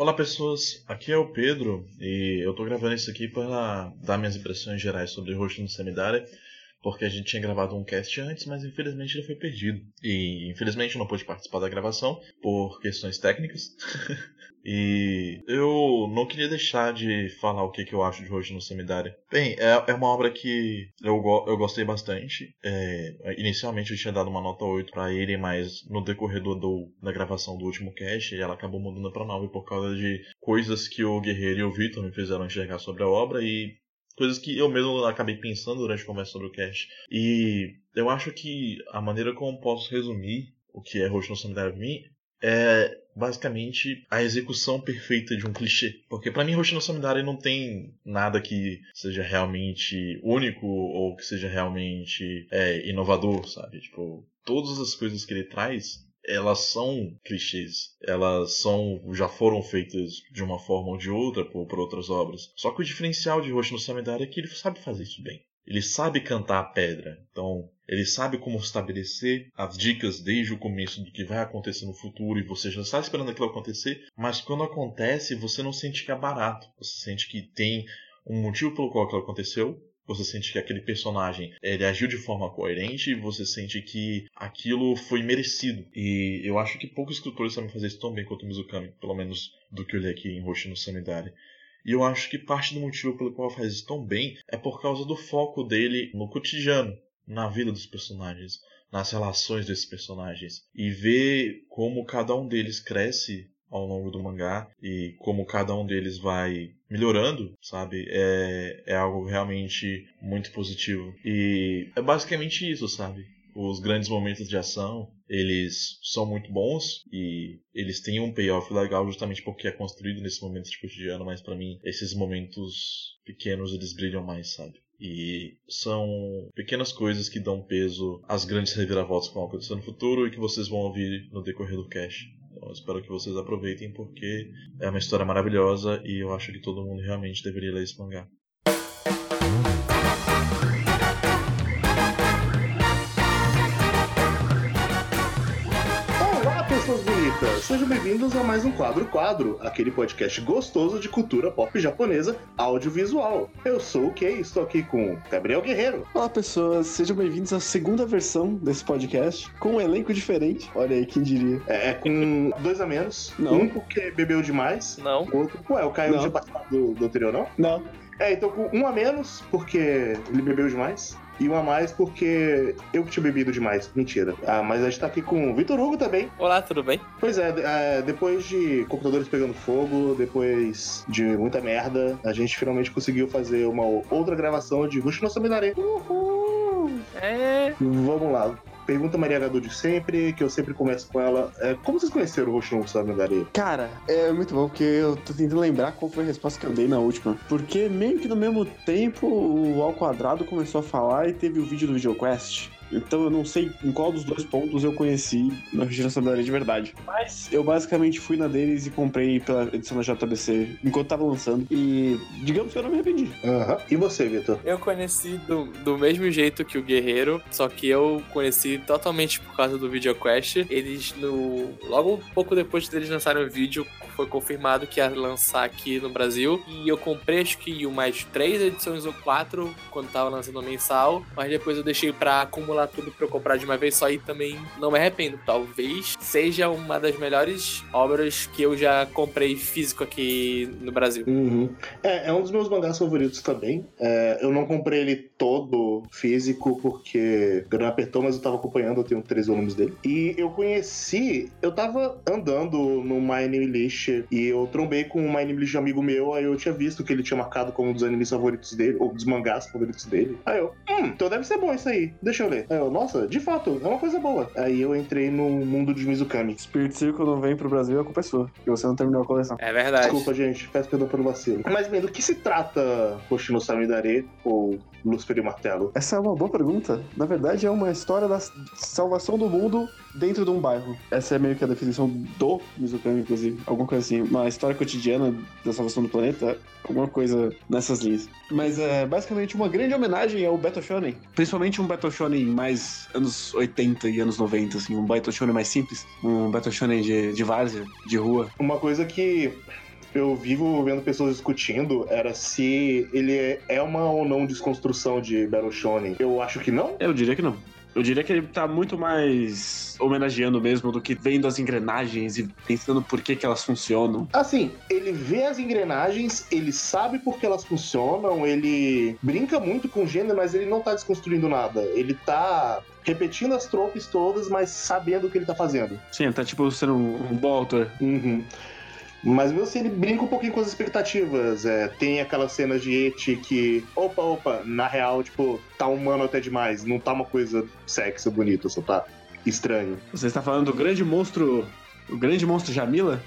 Olá pessoas, aqui é o Pedro e eu tô gravando isso aqui para dar minhas impressões gerais sobre Rosto no Semidária, porque a gente tinha gravado um cast antes, mas infelizmente ele foi perdido. E infelizmente eu não pude participar da gravação por questões técnicas. E eu não queria deixar de falar o que, que eu acho de Rojo no Semidário. Bem, é, é uma obra que eu, eu gostei bastante. É, inicialmente eu tinha dado uma nota 8 para ele, mas no decorrer do, do, da gravação do último cast, ela acabou mudando para 9 por causa de coisas que o Guerreiro e o Victor me fizeram enxergar sobre a obra e coisas que eu mesmo acabei pensando durante a conversa sobre o cast. E eu acho que a maneira como posso resumir o que é Rojo no para mim é basicamente a execução perfeita de um clichê. Porque para mim Hoshino Samidare não tem nada que seja realmente único ou que seja realmente é, inovador, sabe? Tipo, todas as coisas que ele traz elas são clichês, elas são já foram feitas de uma forma ou de outra por, por outras obras. Só que o diferencial de Hoshino Samidare é que ele sabe fazer isso bem. Ele sabe cantar a pedra. Então, ele sabe como estabelecer as dicas desde o começo do que vai acontecer no futuro e você já está esperando aquilo acontecer, mas quando acontece, você não sente que é barato. Você sente que tem um motivo pelo qual aquilo aconteceu. Você sente que aquele personagem ele agiu de forma coerente e você sente que aquilo foi merecido. E eu acho que poucos escritores sabem fazer isso tão bem quanto o Mizukami, pelo menos do que eu li aqui em Roshi no Samidari. E eu acho que parte do motivo pelo qual faz isso tão bem é por causa do foco dele no cotidiano na vida dos personagens, nas relações desses personagens e ver como cada um deles cresce ao longo do mangá e como cada um deles vai melhorando, sabe? É, é algo realmente muito positivo. E é basicamente isso, sabe? Os grandes momentos de ação, eles são muito bons e eles têm um payoff legal justamente porque é construído nesse momento de cotidiano, mas para mim esses momentos pequenos eles brilham mais, sabe? E são pequenas coisas que dão peso às grandes reviravoltas que vão acontecer no futuro e que vocês vão ouvir no decorrer do cast. Eu espero que vocês aproveitem porque é uma história maravilhosa e eu acho que todo mundo realmente deveria ler esse mangá. Sejam bem-vindos a mais um Quadro Quadro, aquele podcast gostoso de cultura pop japonesa audiovisual. Eu sou o Kei, estou aqui com Gabriel Guerreiro. Olá pessoas, sejam bem-vindos à segunda versão desse podcast, com um elenco diferente. Olha aí, quem diria. É, é com dois a menos. Não. Um porque bebeu demais. Não. O outro, ué, o Caio Não. não tinha participado do, do anterior, não? Não. É, então com um a menos porque ele bebeu demais. E um a mais porque eu que tinha bebido demais. Mentira. Ah, mas a gente tá aqui com o Vitor Hugo também. Olá, tudo bem? Pois é, é, depois de computadores pegando fogo, depois de muita merda, a gente finalmente conseguiu fazer uma outra gravação de Rush no Seminaré. Uhul! É. Vamos lá. Pergunta Maria de sempre, que eu sempre começo com ela. É, como vocês conheceram o Rush no Seminaré? Cara, é muito bom porque eu tô tentando lembrar qual foi a resposta que eu dei na última. Porque meio que no mesmo tempo o Ao Quadrado começou a falar e teve o vídeo do VideoQuest. Então eu não sei em qual dos dois pontos eu conheci na da de verdade. Mas eu basicamente fui na deles e comprei pela edição da JBC enquanto tava lançando. E digamos que eu não me arrependi. Aham. E você, Vitor? Eu conheci do, do mesmo jeito que o Guerreiro, só que eu conheci totalmente por causa do VideoQuest. Eles, no, logo um pouco depois deles lançarem o vídeo, foi confirmado que ia lançar aqui no Brasil. E eu comprei acho que umas três edições ou quatro quando tava lançando mensal. Mas depois eu deixei pra acumular tudo pra eu comprar de uma vez só e também não me arrependo. Talvez seja uma das melhores obras que eu já comprei físico aqui no Brasil. Uhum. É, é um dos meus mangás favoritos também. É, eu não comprei ele todo físico porque o grana apertou, mas eu tava acompanhando, eu tenho três volumes dele. E eu conheci, eu tava andando no My Anime List e eu trombei com um My Anime List amigo meu, aí eu tinha visto que ele tinha marcado como um dos animes favoritos dele, ou dos mangás favoritos dele. Aí eu, hum, então deve ser bom isso aí, deixa eu ler. Eu, nossa, de fato, é uma coisa boa. Aí eu entrei no mundo de Mizukami. Spirit Circle não vem pro Brasil, a culpa é sua. Porque você não terminou a coleção. É verdade. Desculpa, gente. Peço perdão pelo vacilo. Mas bem, do que se trata Hoshino Samidare ou Lúcifer e Martelo? Essa é uma boa pergunta. Na verdade, é uma história da salvação do mundo dentro de um bairro. Essa é meio que a definição do Mizukami, inclusive. Alguma coisa assim. Uma história cotidiana da salvação do planeta. Alguma coisa nessas linhas. Mas é basicamente uma grande homenagem ao Battle Shonen. Principalmente um Battle Shonen mais anos 80 e anos 90, assim. Um Battle Shonen mais simples. Um Battle Shonen de, de várzea, de rua. Uma coisa que eu vivo vendo pessoas discutindo era se ele é- uma ou não desconstrução de Battle Shonen. Eu acho que não. Eu diria que não. Eu diria que ele tá muito mais homenageando mesmo do que vendo as engrenagens e pensando por que, que elas funcionam. Assim, ele vê as engrenagens, ele sabe por que elas funcionam, ele brinca muito com o gênero, mas ele não tá desconstruindo nada. Ele tá repetindo as tropes todas, mas sabendo o que ele tá fazendo. Sim, tá tipo sendo um, um. Uhum. Mas mesmo assim, ele brinca um pouquinho com as expectativas. É, tem aquelas cenas de Eti que, opa, opa, na real, tipo, tá humano até demais. Não tá uma coisa sexy, bonita, só tá estranho. Você está falando do grande monstro. O grande monstro Jamila?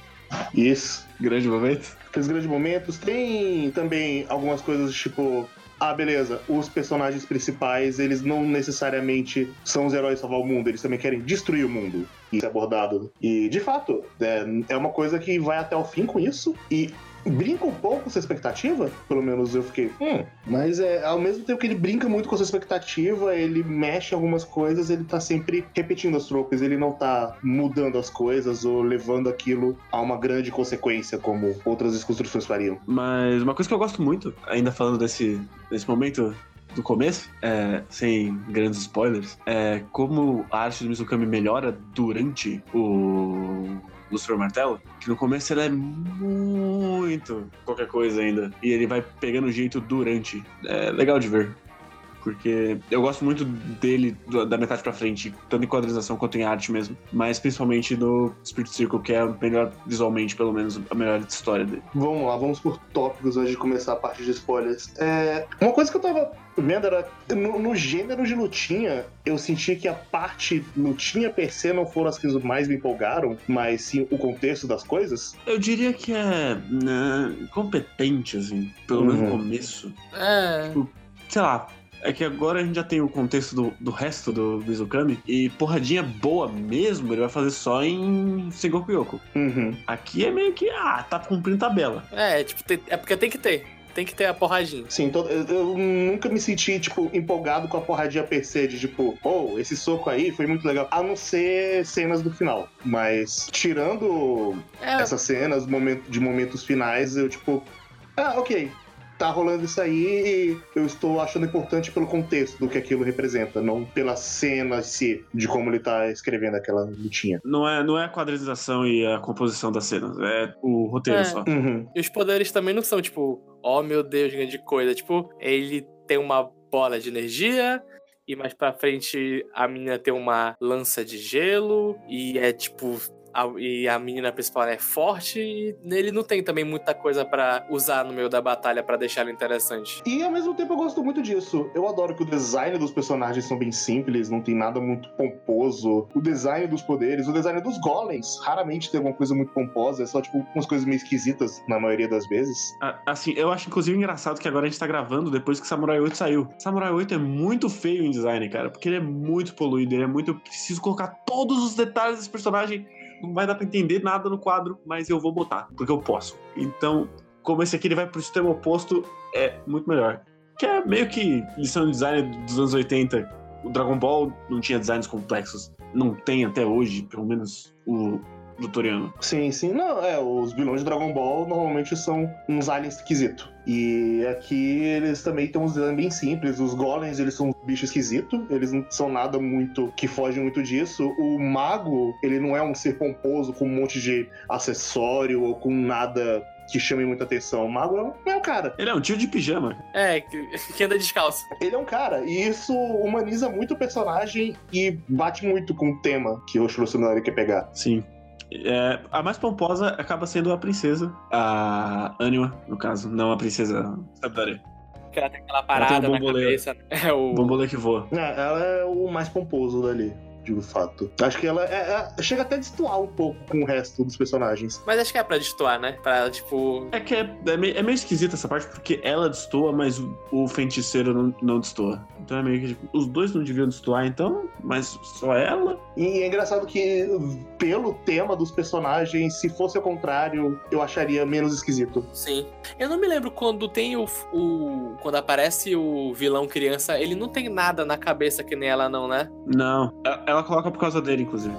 Isso. Grande momento. Aqueles grandes momentos. Tem também algumas coisas tipo. Ah, beleza, os personagens principais, eles não necessariamente são os heróis salvar o mundo, eles também querem destruir o mundo. Isso é abordado. E, de fato, é, é uma coisa que vai até o fim com isso. E brinca um pouco com essa expectativa, pelo menos eu fiquei, hum. Mas é, ao mesmo tempo que ele brinca muito com essa expectativa, ele mexe em algumas coisas, ele tá sempre repetindo as tropes, ele não tá mudando as coisas ou levando aquilo a uma grande consequência, como outras desconstruções fariam. Mas uma coisa que eu gosto muito, ainda falando desse, desse momento do começo, é, sem grandes spoilers, é como a arte do Mizukami melhora durante o Lucifer Martelo, que no começo ela é muito qualquer coisa ainda. E ele vai pegando jeito durante. É legal de ver. Porque eu gosto muito dele da metade pra frente, tanto em quadrinização quanto em arte mesmo. Mas principalmente no Spirit Circle, que é o melhor visualmente, pelo menos, a melhor história dele. Vamos lá, vamos por tópicos antes de começar a parte de spoilers. É, uma coisa que eu tava vendo era, no, no gênero de lutinha, eu senti que a parte lutinha per se não foram as que mais me empolgaram, mas sim o contexto das coisas. Eu diria que é né, competente, assim, pelo menos no Uhum. começo. É. Sei lá. É que agora a gente já tem o contexto do, do resto do Mizukami. E porradinha boa mesmo, ele vai fazer só em Sengoku Yoko. Uhum. Aqui é meio que, ah, tá cumprindo tabela. É, tipo, tem- é porque tem que ter. Tem que ter a porradinha. Sim, to- eu, eu nunca me senti, tipo, empolgado com a porradinha per se, de tipo, oh, esse soco aí foi muito legal. A não ser cenas do final. Mas, tirando É, essas cenas momento, de momentos finais, eu, tipo, ah, ok. Tá rolando isso aí e eu estou achando importante pelo contexto do que aquilo representa, não pela cena em si, de como ele tá escrevendo aquela lutinha. Não é, não é a quadrinização e a composição das cenas, é o roteiro É. só. Uhum. E os poderes também não são, tipo, oh meu Deus, grande coisa. Tipo, ele tem uma bola de energia. E mais pra frente a menina tem uma lança de gelo. E é tipo. A, e a menina principal é forte. E nele não tem também muita coisa pra usar no meio da batalha pra deixar ele interessante. E ao mesmo tempo eu gosto muito disso. Eu adoro que o design dos personagens são bem simples, não tem nada muito pomposo. O design dos poderes, o design dos golems, raramente tem alguma coisa muito pomposa, é só tipo umas coisas meio esquisitas na maioria das vezes. Ah, Assim, eu acho inclusive engraçado que agora a gente tá gravando depois que Samurai 8 saiu. Samurai 8 é muito feio em design, cara, porque ele é muito poluído, ele é muito. Eu preciso colocar todos os detalhes desse personagem. Não vai dar pra entender nada no quadro, mas eu vou botar, porque eu posso. Então, como esse aqui ele vai pro extremo oposto, é muito melhor. Que é meio que lição de design dos anos 80. O Dragon Ball não tinha designs complexos. Não tem até hoje, pelo menos o do Toriano. Sim, sim. Não, é, os vilões de Dragon Ball normalmente são uns aliens esquisitos. E aqui eles também têm uns designs bem simples. Os golems, eles são um bicho esquisito. Eles não são nada muito que foge muito disso. O mago, ele não é um ser pomposo com um monte de acessório ou com nada que chame muita atenção. O mago é um, é um cara. Ele é um tio de pijama. É, que, que anda descalço. Ele é um cara. E isso humaniza muito o personagem e bate muito com o tema que o Shiro Tsunari quer pegar. Sim. É, a mais pomposa acaba sendo a princesa, a Anima, no caso, não a princesa Sabidare. Que ela tem aquela tem parada um na cabeça. É o. O bambolê que voa. É, ela é o mais pomposo dali, de fato. Acho que ela é- é- chega até a destoar um pouco com o resto dos personagens. Mas acho que é pra destoar, né? Pra ela, tipo. É que é, é meio, é meio esquisita essa parte, porque ela destoa, mas o, o feiticeiro não, não destoa. Então é meio que tipo, os dois não deviam destoar, então, mas só ela. E é engraçado que, pelo tema dos personagens, se fosse ao contrário, eu acharia menos esquisito. Sim. Eu não me lembro quando tem o, o. Quando aparece o vilão criança, ele não tem nada na cabeça que nem ela, não, né? Não. Ela, ela coloca por causa dele, inclusive.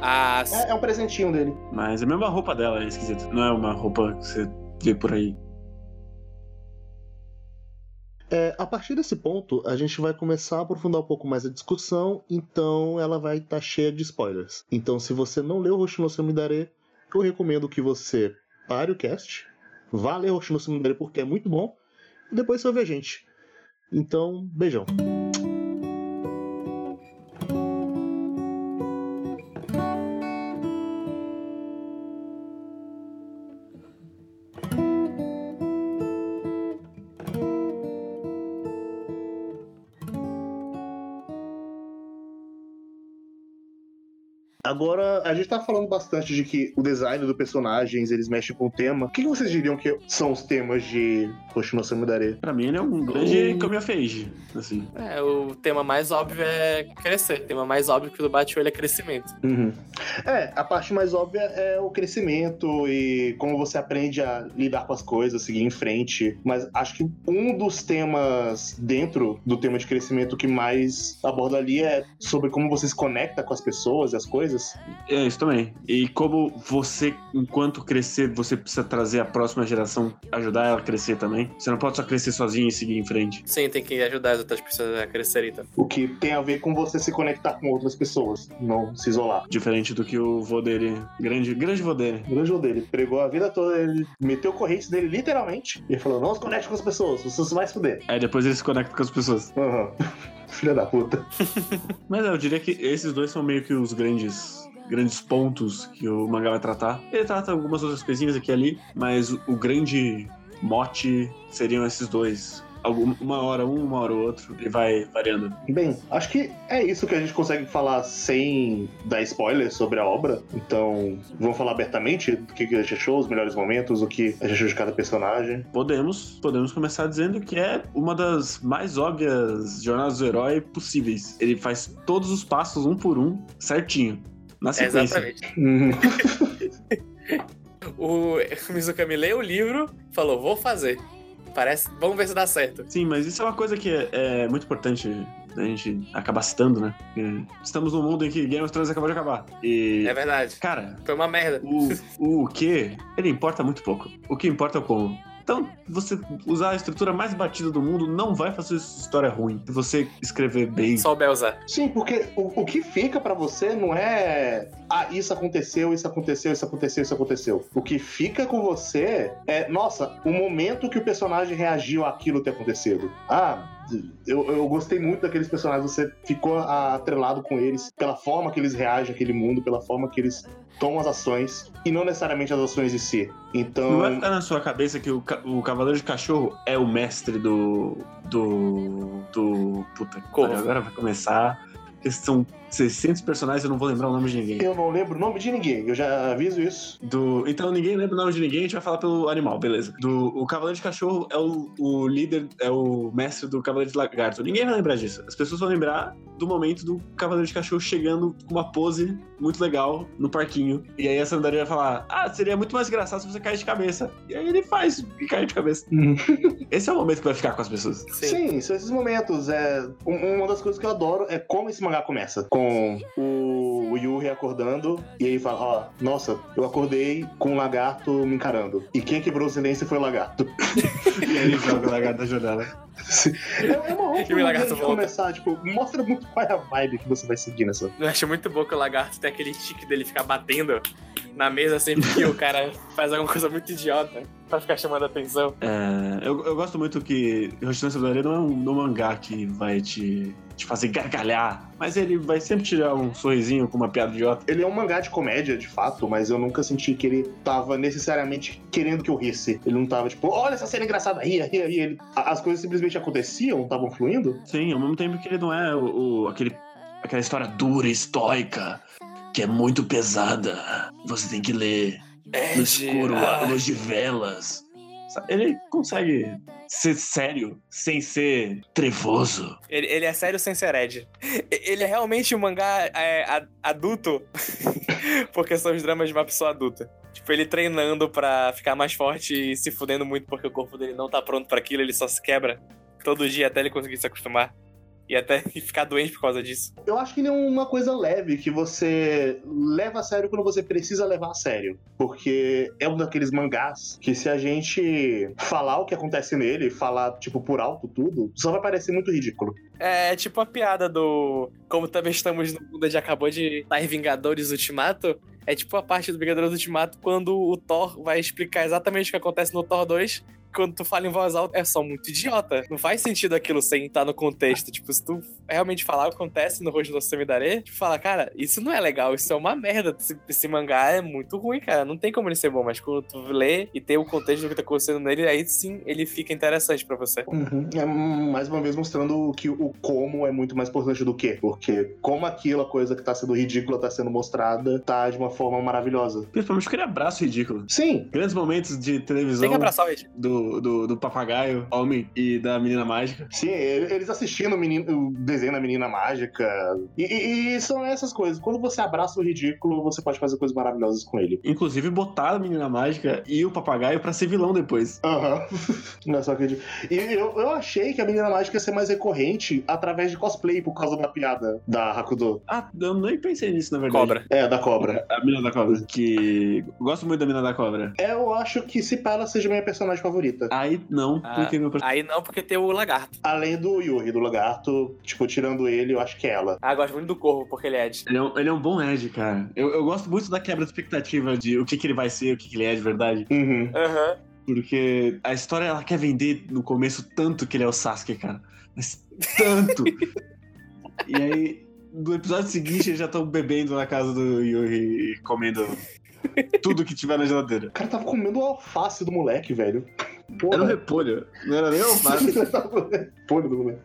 Ah, É, é um presentinho dele. Mas é a mesma roupa dela, é esquisito. Não é uma roupa que você vê por aí. É, a partir desse ponto, a gente vai começar a aprofundar um pouco mais a discussão, então ela vai estar cheia de spoilers. Então, se você não leu Hoshino Samidare, eu recomendo que você pare o cast, vá ler Hoshino Samidare porque é muito bom, e depois você ouve a gente. Então, beijão. Agora, a gente tá falando bastante de que o design dos personagens, eles mexem com o tema. O que que vocês diriam que são os temas de Hoshino Samidare? Pra mim, ele é um grande coming of age, assim. é, o tema mais óbvio é crescer. O tema mais óbvio que o do bate é crescimento. Uhum. É, a parte mais óbvia é o crescimento e como você aprende a lidar com as coisas, seguir em frente. Mas acho que um dos temas dentro do tema de crescimento que mais aborda ali é sobre como você se conecta com as pessoas e as coisas. É isso também. E como você, enquanto crescer, você precisa trazer a próxima geração, ajudar ela a crescer também. Você não pode só crescer sozinho e seguir em frente. Sim, tem que ajudar as outras pessoas a crescerem então. O que tem a ver com você se conectar com outras pessoas, não se isolar. Diferente do que o vô dele, grande, grande vô dele. O grande jogo dele pregou a vida toda, ele meteu corrente dele literalmente e ele falou: não se conecte com as pessoas, você vai se fuder. Aí depois ele se conecta com as pessoas. Aham. Filha da puta. Mas eu diria que esses dois são meio que os grandes grandes pontos que o mangá vai tratar. Ele trata algumas outras coisinhas aqui e ali, mas o grande mote seriam esses dois. Uma hora um, uma hora o outro, e vai variando. Bem, acho que é isso que a gente consegue falar sem dar spoiler sobre a obra. Então, vamos falar abertamente do que a gente achou, os melhores momentos, o que a gente achou de cada personagem. Podemos, podemos começar dizendo que é uma das mais óbvias jornadas do herói possíveis. Ele faz todos os passos um por um, certinho. Na sequência. Exatamente. Uhum. O Mizukami leu o livro, falou, vou fazer. Parece, vamos ver se dá certo. Sim, mas isso é uma coisa que é, é muito importante a gente acabar citando, né? Porque estamos num mundo em que Game of Thrones acabou de acabar. E, É verdade. cara, Foi uma merda. o, o que, ele importa muito pouco. O que importa é o como. Então, você usar a estrutura mais batida do mundo não vai fazer história ruim. Se você escrever bem. Souber usar. Sim, porque o, o que fica pra você não é. Ah, isso aconteceu, isso aconteceu, isso aconteceu, isso aconteceu. O que fica com você é, nossa, o momento que o personagem reagiu àquilo ter acontecido. Ah. Eu, eu gostei muito daqueles personagens, você ficou atrelado com eles, pela forma que eles reagem àquele mundo, pela forma que eles tomam as ações, e não necessariamente as ações em si. Então. Não vai ficar na sua cabeça que o, o Cavaleiro de Cachorro é o mestre do. do. do. Puta que Corvo. pariu, agora vai começar. Porque são 600 personagens, eu não vou lembrar o nome de ninguém. Eu não lembro o nome de ninguém, eu já aviso isso. Do, então ninguém lembra o nome de ninguém, a gente vai falar pelo animal, beleza. Do, o Cavaleiro de Cachorro é o, o líder, é o mestre do Cavaleiro de Lagarto. Ninguém vai lembrar disso. As pessoas vão lembrar do momento do Cavaleiro de Cachorro chegando com uma pose muito legal no parquinho. E aí a Sandaria vai falar: Ah, seria muito mais engraçado se você cair de cabeça. E aí ele faz e cai de cabeça. Esse é o momento que vai ficar com as pessoas. Sim. Sim, são esses momentos. É, um- uma das coisas que eu adoro é como esse mangá começa. Com o, o Yuri acordando e ele fala: Ó, nossa, eu acordei com um lagarto me encarando. E quem quebrou o silêncio foi o lagarto. E aí ele joga o lagarto da janela. É, é uma o ótima lagarto maneira de volta. começar, tipo, mostra muito qual é a vibe que você vai seguir nessa. Eu acho muito bom que o lagarto tem aquele tique dele ficar batendo na mesa sempre que o cara faz alguma coisa muito idiota pra ficar chamando a atenção. É, eu, eu gosto muito que Hoshino Sandaria não é um, não é um mangá que vai te, te fazer gargalhar, mas ele vai sempre tirar um sorrisinho com uma piada idiota. Ele é um mangá de comédia, de fato, mas eu nunca senti que ele tava necessariamente querendo que eu risse. Ele não tava, tipo, olha essa cena engraçada, ria, ria, ria. Ele- a- As coisas simplesmente aconteciam, estavam fluindo. Sim, ao mesmo tempo que ele não é o, o- aquele, aquela história dura, estoica, que é muito pesada. Você tem que ler no escuro, a luz de velas. Ele consegue ser sério sem ser trevoso. Ele, ele é sério sem ser Ed. Ele é realmente um mangá é, adulto, porque são os dramas de uma pessoa adulta. Tipo, ele treinando pra ficar mais forte e se fudendo muito porque o corpo dele não tá pronto pra aquilo, ele só se quebra todo dia até ele conseguir se acostumar. E até ficar doente por causa disso. Eu acho que ele é uma coisa leve que você leva a sério quando você precisa levar a sério. Porque é um daqueles mangás que se a gente falar o que acontece nele, falar, tipo, por alto tudo, só vai parecer muito ridículo. É tipo a piada do. Como também estamos no mundo de acabou de sair Vingadores Ultimato. É tipo a parte do Vingadores Ultimato quando o Thor vai explicar exatamente o que acontece no Thor 2 quando tu fala em voz alta, é só muito idiota. Não faz sentido aquilo sem estar no contexto. Tipo, se tu realmente falar o que acontece no rosto do Semidare, tu fala, cara, isso não é legal, isso é uma merda. Esse, esse, mangá é muito ruim, cara. Não tem como ele ser bom, mas quando tu lê e tem o contexto do que tá acontecendo nele, aí sim ele fica interessante para você. Uhum. É mais uma vez mostrando que o como é muito mais importante do que. Porque como aquilo, a coisa que tá sendo ridícula, tá sendo mostrada, tá de uma forma maravilhosa. Principalmente aquele abraço ridículo. Sim. Grandes momentos de televisão. Tem que abraçar o ridículo. Do do, do, papagaio, homem e da menina mágica. Sim, eles assistindo o, menino, o desenho da menina mágica. E, e, e, são essas coisas. Quando você abraça o ridículo, você pode fazer coisas maravilhosas com ele. Inclusive botar a menina mágica e o papagaio pra ser vilão depois. Aham. Uhum. Não, só acredito. E eu, eu achei que a menina mágica ia ser mais recorrente através de cosplay por causa da piada da Hakudo. Ah, eu nem pensei nisso, na verdade. Cobra. É, da cobra. A menina da cobra. Que. Gosto muito da menina da cobra. Eu acho que se ela seja minha personagem favorita. Aí não, Ah, porque meu Aí não, porque tem o lagarto. Além do Yuri, do lagarto, tipo, tirando ele, eu acho que é ela. Ah, gosto muito do corvo, porque ele é Ed. Ele é, um, ele é um bom Ed, cara. Eu, eu gosto muito da quebra de expectativa de o que, que ele vai ser, o que, que ele é de verdade. Uhum. Aham. Porque a história ela quer vender no começo tanto que ele é o Sasuke, cara. Mas tanto! e aí, no episódio seguinte, eles já estão bebendo na casa do Yuri e comendo tudo que tiver na geladeira. O cara tava comendo o alface do moleque, velho. Porra. Era um repolho, não era nem alface. repolho do moleque.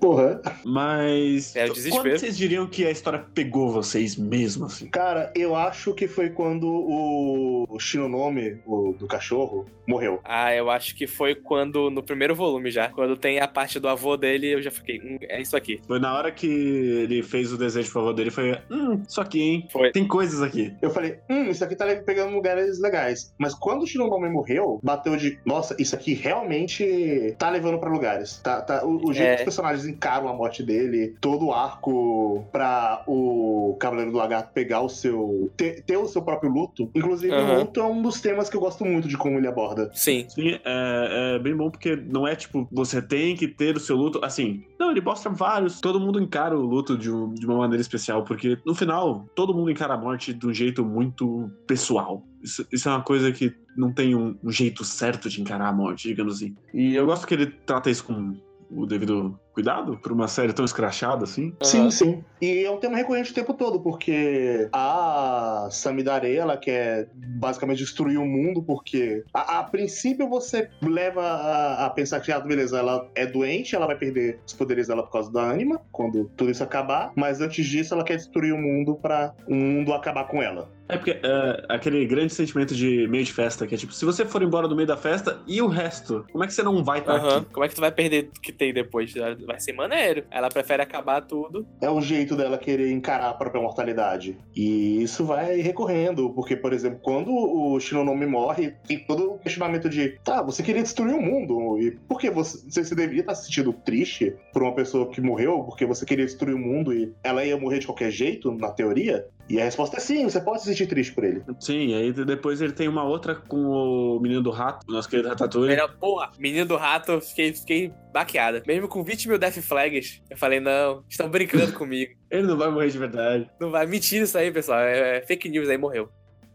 Porra. Mas. É o desespero. Quando vocês diriam que a história pegou vocês mesmo, assim? Cara, eu acho que foi quando o Shinonome, o do cachorro, morreu. Ah, eu acho que foi quando, no primeiro volume já, quando tem a parte do avô dele, eu já fiquei, hum, é isso aqui. Foi na hora que ele fez o desejo por favor dele, foi. Hum, isso aqui, hein? Foi. Tem coisas aqui. Eu falei, hum, isso aqui tá pegando lugares legais. Mas quando o Shinonome morreu, bateu de, nossa, isso aqui realmente tá levando pra lugares. Tá, tá, o, o jeito É. que os personagens encaram a morte dele, todo o arco pra o Cavaleiro do Lagarto pegar o seu. ter, ter o seu próprio luto. Inclusive, Aham. o luto é um dos temas que eu gosto muito de como ele aborda. Sim. Sim, é, é bem bom porque não é tipo, você tem que ter o seu luto. Assim, não, ele mostra vários. Todo mundo encara o luto de, um- de uma maneira especial, porque no final, todo mundo encara a morte de um jeito muito pessoal. Isso, isso é uma coisa que não tem um, um jeito certo de encarar a morte, digamos assim. E eu gosto que ele trata isso com o devido cuidado, por uma série tão escrachada assim. Sim, Aham. sim. E é um tema recorrente o tempo todo, porque a Samidare, ela quer basicamente destruir o mundo, porque a, a princípio você leva a, a pensar que, ah, beleza, ela é doente, ela vai perder os poderes dela por causa da anima, quando tudo isso acabar, mas antes disso ela quer destruir o mundo pra o mundo acabar com ela. É porque é, aquele grande sentimento de meio de festa, que é tipo, se você for embora do meio da festa e o resto, como é que você não vai estar Aham. aqui? Como é que tu vai perder o que tem depois? Vai ser maneiro. Ela prefere acabar tudo. É o jeito dela querer encarar a própria mortalidade. E isso vai recorrendo, porque, por exemplo, quando o Shinonome morre, tem todo o questionamento de tá, você queria destruir o mundo, e por que você, você se deveria estar se sentindo triste por uma pessoa que morreu, porque você queria destruir o mundo e ela ia morrer de qualquer jeito, na teoria? E a resposta é sim, você pode se sentir triste por ele. Sim, aí depois ele tem uma outra com o menino do rato, o nosso querido Ratatouille. Melhor, porra, menino do rato, fiquei, fiquei baqueada. Mesmo com 20 mil Death Flags, eu falei, não, estão brincando comigo. Ele não vai morrer de verdade. Não vai, mentira isso aí, pessoal. É, é fake news aí, morreu.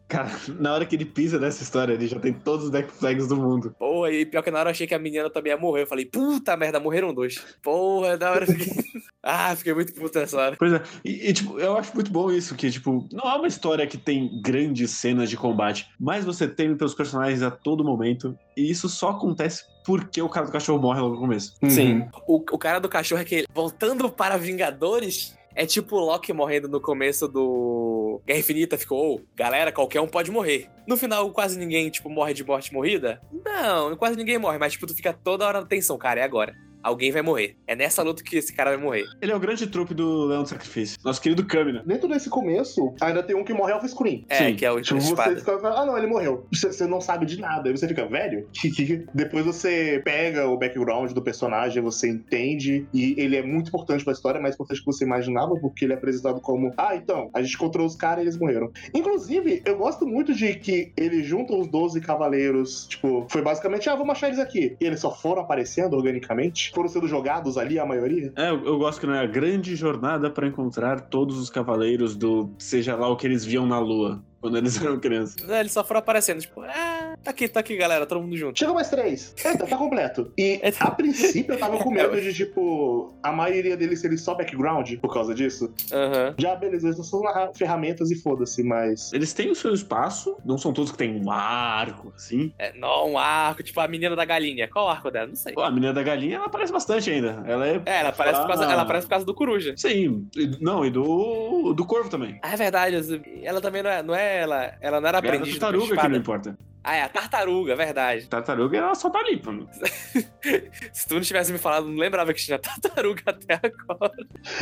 Cara, na hora que ele pisa nessa história, ele já tem todos os deck flags do mundo. Porra, e pior que na hora eu achei que a menina também ia morrer. Eu falei, puta merda, morreram dois. Porra, da hora eu fiquei. ah, fiquei muito puto nessa hora. Pois é, e, e, tipo, eu acho muito bom isso, que, tipo, não é uma história que tem grandes cenas de combate, mas você tem pelos personagens a todo momento, e isso só acontece porque o cara do cachorro morre logo no começo. Sim. O, o cara do cachorro é que, voltando para Vingadores, é tipo o Loki morrendo no começo do Guerra Infinita. Ficou, oh, galera, qualquer um pode morrer. No final, quase ninguém, tipo, morre de morte morrida? Não, quase ninguém morre, mas, tipo, tu fica toda hora na tensão, cara, é agora. Alguém vai morrer. É nessa luta que esse cara vai morrer. Ele é o grande trupe do Leão do Sacrifício. Nosso querido Kamina. Dentro desse começo, ainda tem um que morre off-screen. É, Sim. que é o Tipo, você espada. fica, ah não, ele morreu. Você, você não sabe de nada. Aí você fica, velho? Depois você pega o background do personagem, você entende, e ele é muito importante pra história, mais importante do que você imaginava, porque ele é apresentado como, ah, então, a gente encontrou os caras e eles morreram. Inclusive, eu gosto muito de que ele junta os 12 cavaleiros, tipo, foi basicamente, ah, vamos achar eles aqui. E eles só foram aparecendo organicamente, foram sendo jogados ali, a maioria. É, eu, eu gosto que não é a grande jornada pra encontrar todos os cavaleiros do seja lá o que eles viam na lua quando eles eram crianças. Eles só foram aparecendo, tipo, ah, tá aqui, tá aqui, galera, todo mundo junto. Chegou mais três. Eita, tá completo. E É. a princípio eu tava com medo de, tipo, a maioria deles serem só background por causa disso. Aham. Já, beleza, eles são só ferramentas e foda-se, mas. Eles têm o seu espaço, não são todos que têm um arco, assim. É, não, um arco, tipo a menina da galinha. Qual o arco dela? Não sei. Pô, a menina da galinha, ela aparece bastante ainda. Ela é. É, ela aparece, por causa, Ah. ela aparece por causa do coruja. Sim, e- não, e do, do corvo também. Ah, é verdade. Ela também não é, não é ela. Ela não era É a aprendiz do tartaruga que não importa. Ah, é a tartaruga, verdade. Tartaruga, ela só tá ali, mano. Se tu não tivesse me falado, não lembrava que tinha tartaruga até agora.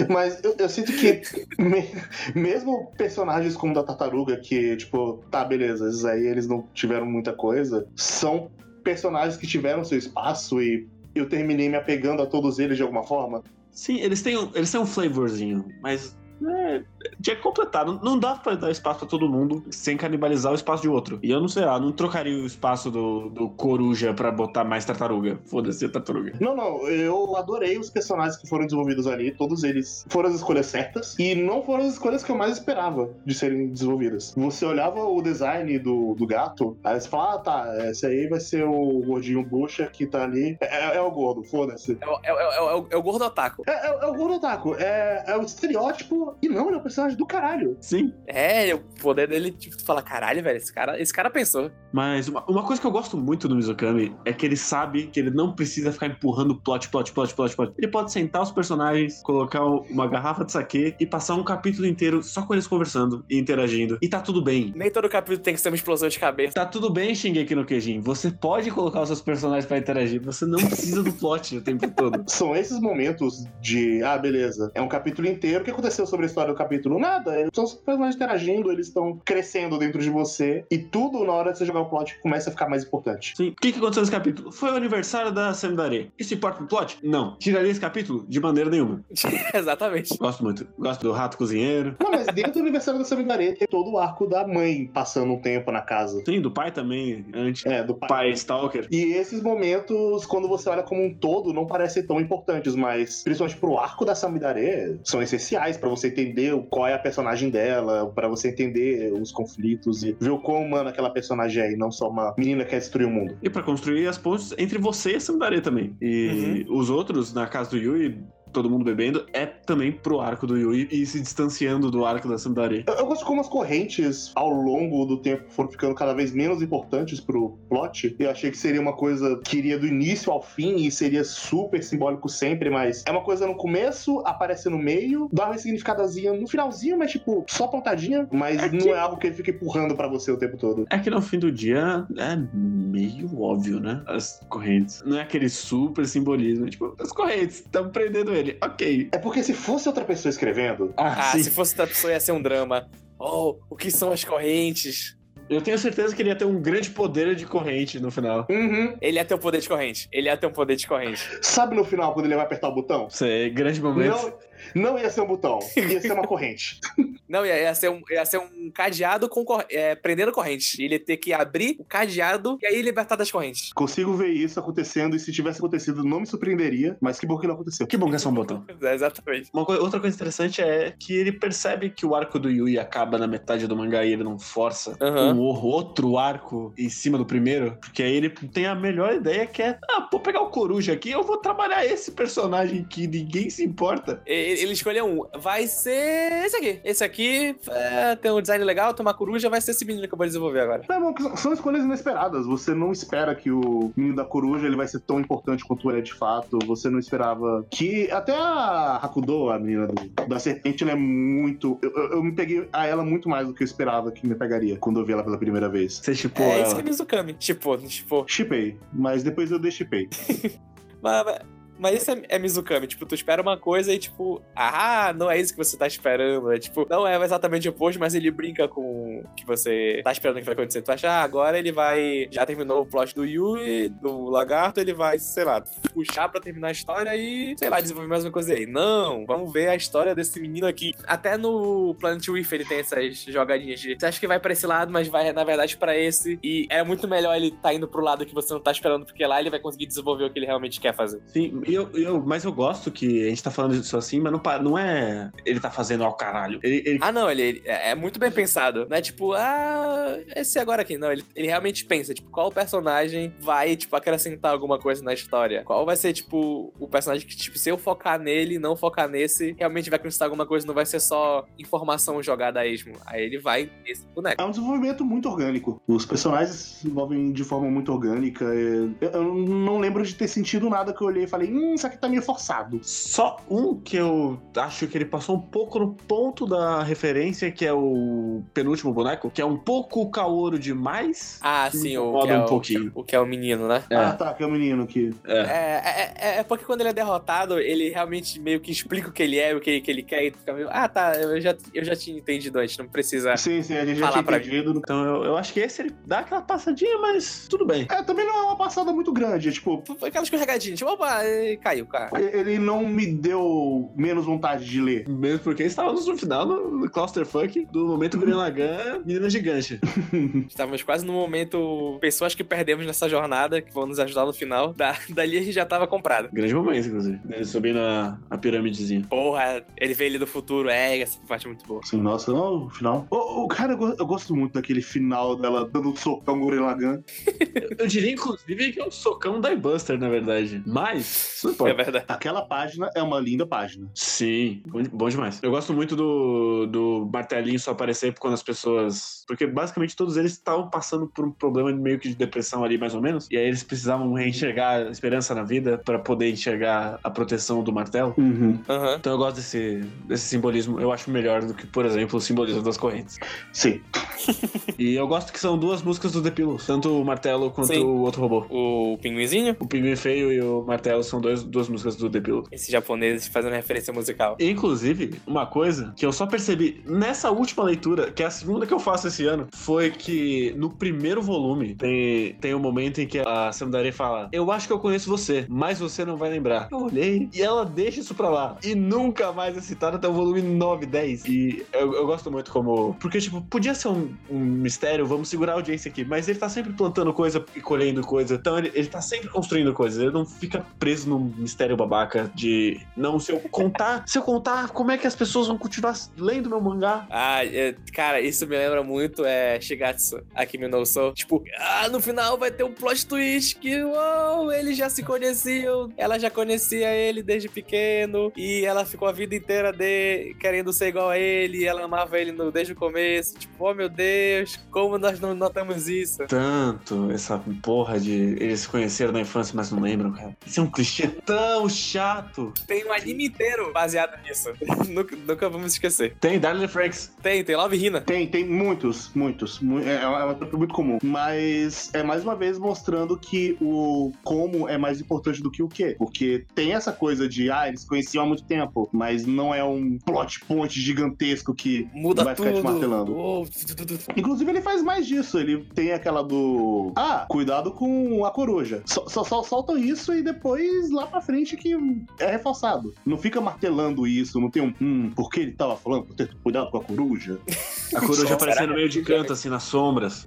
Mas eu, eu sinto que, me- mesmo personagens como o da tartaruga, que, tipo, tá, beleza, esses aí eles não tiveram muita coisa, são personagens que tiveram seu espaço e eu terminei me apegando a todos eles de alguma forma. Sim, eles têm, eles têm um flavorzinho, mas. É, tinha que completar. Não, não dá pra dar espaço pra todo mundo sem canibalizar o espaço de outro. E eu não sei lá, não trocaria o espaço do, do coruja pra botar mais tartaruga. Foda-se a tartaruga. Não, não, eu adorei os personagens que foram desenvolvidos ali, todos eles foram as escolhas certas, e não foram as escolhas que eu mais esperava de serem desenvolvidas. Você olhava o design do, do gato, aí você fala, ah, tá, esse aí vai ser o gordinho bucha que tá ali. É, é o gordo, foda-se. É, o- é, é, o- é o- é o gordo otaku. É, é- é o gordo otaku, é, é o estereótipo, e não, ele é o personagem do caralho. Sim. É, o poder dele, tipo, tu fala, caralho, velho, esse cara, esse cara pensou. Mas uma, uma coisa que eu gosto muito do Mizukami é que ele sabe que ele não precisa ficar empurrando plot, plot, plot, plot, plot. Ele pode sentar os personagens, colocar uma garrafa de saquê e passar um capítulo inteiro só com eles conversando e interagindo. E tá tudo bem. Nem todo capítulo tem que ser uma explosão de cabeça. Tá tudo bem, Shingeki no Kyojin. Você pode colocar os seus personagens pra interagir. Você não precisa do plot o tempo todo. São esses momentos de, ah, beleza, é um capítulo inteiro. O que aconteceu sobre a história do capítulo? Nada. Eles São os personagens interagindo, eles estão crescendo dentro de você. E tudo, na hora de você jogar o plot, começa a ficar mais importante. Sim. O que, que aconteceu nesse capítulo? Foi o aniversário da Semidare. Isso importa pro plot? Não. Tiraria esse capítulo? De maneira nenhuma. Exatamente. Gosto muito. Gosto do rato cozinheiro. Não, mas dentro do aniversário da Sabidaria tem todo o arco da mãe passando um tempo na casa. Sim, do pai também. Antes. É, do pai. Pai Stalker. E esses momentos, quando você olha como um todo, não parecem tão importantes, mas principalmente pro arco da Samidare, são essenciais pra você entender o- qual é a personagem dela, pra você entender os conflitos e ver o quão humana aquela personagem é e não só uma menina que quer destruir o mundo. E pra construir as pontes entre você e a Sandare também. E os outros, na casa do Yui, todo mundo bebendo, é também pro arco do Yui e se distanciando do arco da Sandare. Eu, eu gosto como as correntes, ao longo do tempo, foram ficando cada vez menos importantes pro plot. Eu achei que seria uma coisa que iria do início ao fim e seria super simbólico sempre, mas é uma coisa no começo, aparece no meio, dá uma significadazinha no finalzinho, mas tipo, só pontadinha, mas É que- não é algo que ele fica empurrando pra você o tempo todo. É que no fim do dia é meio óbvio, né? As correntes. Não é aquele super simbolismo. Tipo, as correntes, estamos prendendo ele. Ok. É porque se fosse outra pessoa escrevendo, Ah, se fosse outra pessoa ia ser um drama. Oh, o que são as correntes? Eu tenho certeza que ele ia ter um grande poder de corrente no final. uhum. Ele ia ter um poder de corrente. Ele ia ter um poder de corrente. sabe no final quando ele vai apertar o botão? É grande momento. Não, não ia ser um botão, ia ser uma corrente. Não, ia, ia ser um, ia ser um cadeado com cor- é, prendendo corrente. Ele ia ter que abrir o cadeado e aí libertar das correntes. Consigo ver isso acontecendo e se tivesse acontecido não me surpreenderia, mas que bom que não aconteceu. Que bom que é só um botão. É, exatamente. Uma coi- outra coisa interessante é que ele percebe que o arco do Yui acaba na metade do mangá e ele não força Aham. um o- outro arco em cima do primeiro, porque aí ele tem a melhor ideia que é, ah, vou pegar o Coruja aqui, eu vou trabalhar esse personagem que ninguém se importa. E- Ele escolheu um. Vai ser esse aqui. Esse aqui é, tem um design legal, tem uma coruja, vai ser esse menino que eu vou desenvolver agora. É bom, são- escolhas inesperadas. Você não espera que o menino da coruja ele vai ser tão importante quanto ele é de fato. Você não esperava que. Até a Hakudo, a menina do- da serpente, ela é muito. Eu, eu- eu me peguei a ela muito mais do que eu esperava que me pegaria quando eu vi ela pela primeira vez. Você tipo, é isso ela. que é Mizukami. Tipo, tipo. Chipei, mas depois eu deixipei. Mas, mas- Mas isso é, é Mizukami, tipo, tu espera uma coisa e tipo, ah, não é isso que você tá esperando. É tipo, não é exatamente o oposto, mas ele brinca com o que você tá esperando que vai acontecer. Tu acha, ah, agora ele vai. Já terminou o plot do Yui, do lagarto, ele vai, sei lá, puxar pra terminar a história e, sei lá, desenvolver mais uma coisa aí. Não, vamos ver a história desse menino aqui. Até no Planet Rift ele tem essas jogadinhas de. Você acha que vai pra esse lado, mas vai, na verdade, pra esse. E é muito melhor ele tá indo pro lado que você não tá esperando, porque lá ele vai conseguir desenvolver o que ele realmente quer fazer. Sim, eu, eu, mas eu gosto que a gente tá falando isso assim, mas não, não é ele tá fazendo ao caralho. Ele, ele... Ah, não, ele, ele, é muito bem pensado. Não é tipo, ah, esse agora aqui. Não, ele, ele realmente pensa, tipo, qual personagem vai, tipo, acrescentar alguma coisa na história? Qual vai ser, tipo, o personagem que, tipo, se eu focar nele, não focar nesse, realmente vai acrescentar alguma coisa, não vai ser só informação jogada a esmo. Aí ele vai nesse boneco. É um desenvolvimento muito orgânico. Os personagens se desenvolvem de forma muito orgânica. Eu, eu não lembro de ter sentido nada que eu olhei e falei, hum, isso aqui tá meio forçado. Só um que eu acho que ele passou um pouco no ponto da referência, que é o penúltimo boneco, que é um pouco caouro demais. Ah, sim, o que, é um pouquinho. O, o que é o menino, né? É. Ah, tá, que é o menino que. É. É, é, é, porque quando ele é derrotado, ele realmente meio que explica o que ele é, o que, que ele quer, e fica meio, ah, tá, eu já, eu já tinha entendido antes, não precisa. Sim, sim, a gente já tinha entendido. Então eu, eu acho que esse ele dá aquela passadinha, mas tudo bem. É, também não é uma passada muito grande, tipo. Foi aquela escorregadinha, tipo, opa, caiu, cara. Ele não me deu menos vontade de ler. Mesmo porque estávamos no final no, no Clusterfuck do momento Green Lagan, menina gigante. Estávamos quase no momento pessoas que perdemos nessa jornada, que vão nos ajudar no final. Da, dali a gente já tava comprado. Grande momento, inclusive. Ele subindo a, a pirâmidezinha. Porra, ele vê ele do futuro, é, essa parte é muito boa. Sim, nossa, não, o final. O, o cara, eu, eu, gosto muito daquele final dela dando um socão no Green Lagan. eu diria, inclusive, que é o socão da Buster, na verdade. Mas, não importa. É verdade. Aquela página é uma linda página. Sim, bom, bom demais. Eu gosto muito do, do martelinho só aparecer quando as pessoas. Porque basicamente todos eles estavam passando por um problema meio que de depressão ali, mais ou menos. E aí eles precisavam reenxergar a esperança na vida para poder enxergar a proteção do martelo. Uhum. Uhum. Então eu gosto desse, desse simbolismo. Eu acho melhor do que, por exemplo, o simbolismo das correntes. Sim. e eu gosto que são duas músicas do Depilo, tanto o martelo quanto Sim. o outro robô. O pinguinzinho? O pinguim feio e o martelo são dois, duas músicas do Depilo. Esse japonês fazendo referência musical. Inclusive, uma coisa que eu só percebi nessa última leitura, que é a segunda que eu faço esse ano, foi que no primeiro volume tem, tem um momento em que a Samdare fala: Eu acho que eu conheço você, mas você não vai lembrar. Eu olhei e ela deixa isso pra lá. E nunca mais é citado até o volume 9, 10. E eu, eu gosto muito como. Porque, tipo, podia ser um, um, mistério, vamos segurar a audiência aqui, mas ele tá sempre plantando coisa e colhendo coisa. Então ele, ele tá sempre construindo coisas. Ele não fica preso num mistério babaca de. Não, se eu contar, se eu contar, como é que as pessoas vão continuar lendo meu mangá? Ah, é, cara, isso me lembra muito é Shigatsu, Akimi no Sou. Tipo, ah, no final vai ter um plot twist que, uou, eles já se conheciam, ela já conhecia ele desde pequeno e ela ficou a vida inteira de querendo ser igual a ele, ela amava ele no, desde o começo. Tipo, oh meu Deus, como nós não notamos isso? Tanto essa porra de eles se conheceram na infância, mas não lembram, cara. Isso é um clichê tão chato. Tem um anime inteiro baseado nisso. nunca, nunca, vamos esquecer. Tem Darling Franks. Tem, tem Love Hina. Tem, tem muitos, muitos. É, é uma coisa muito comum. Mas é mais uma vez mostrando que o como é mais importante do que o que. Porque tem essa coisa de, ah, eles conheciam há muito tempo, mas não é um plot point gigantesco que Muda vai tudo. ficar te martelando. Oh. Inclusive, ele faz mais disso. Ele tem aquela do. Ah, cuidado com a coruja. Só, só, só soltam isso e depois lá pra frente que é reforçado. Não fica martelando isso, não tem um. Hum, por que ele tava falando? Por ter cuidado com a coruja. A coruja aparecendo no meio de canto, assim, nas sombras.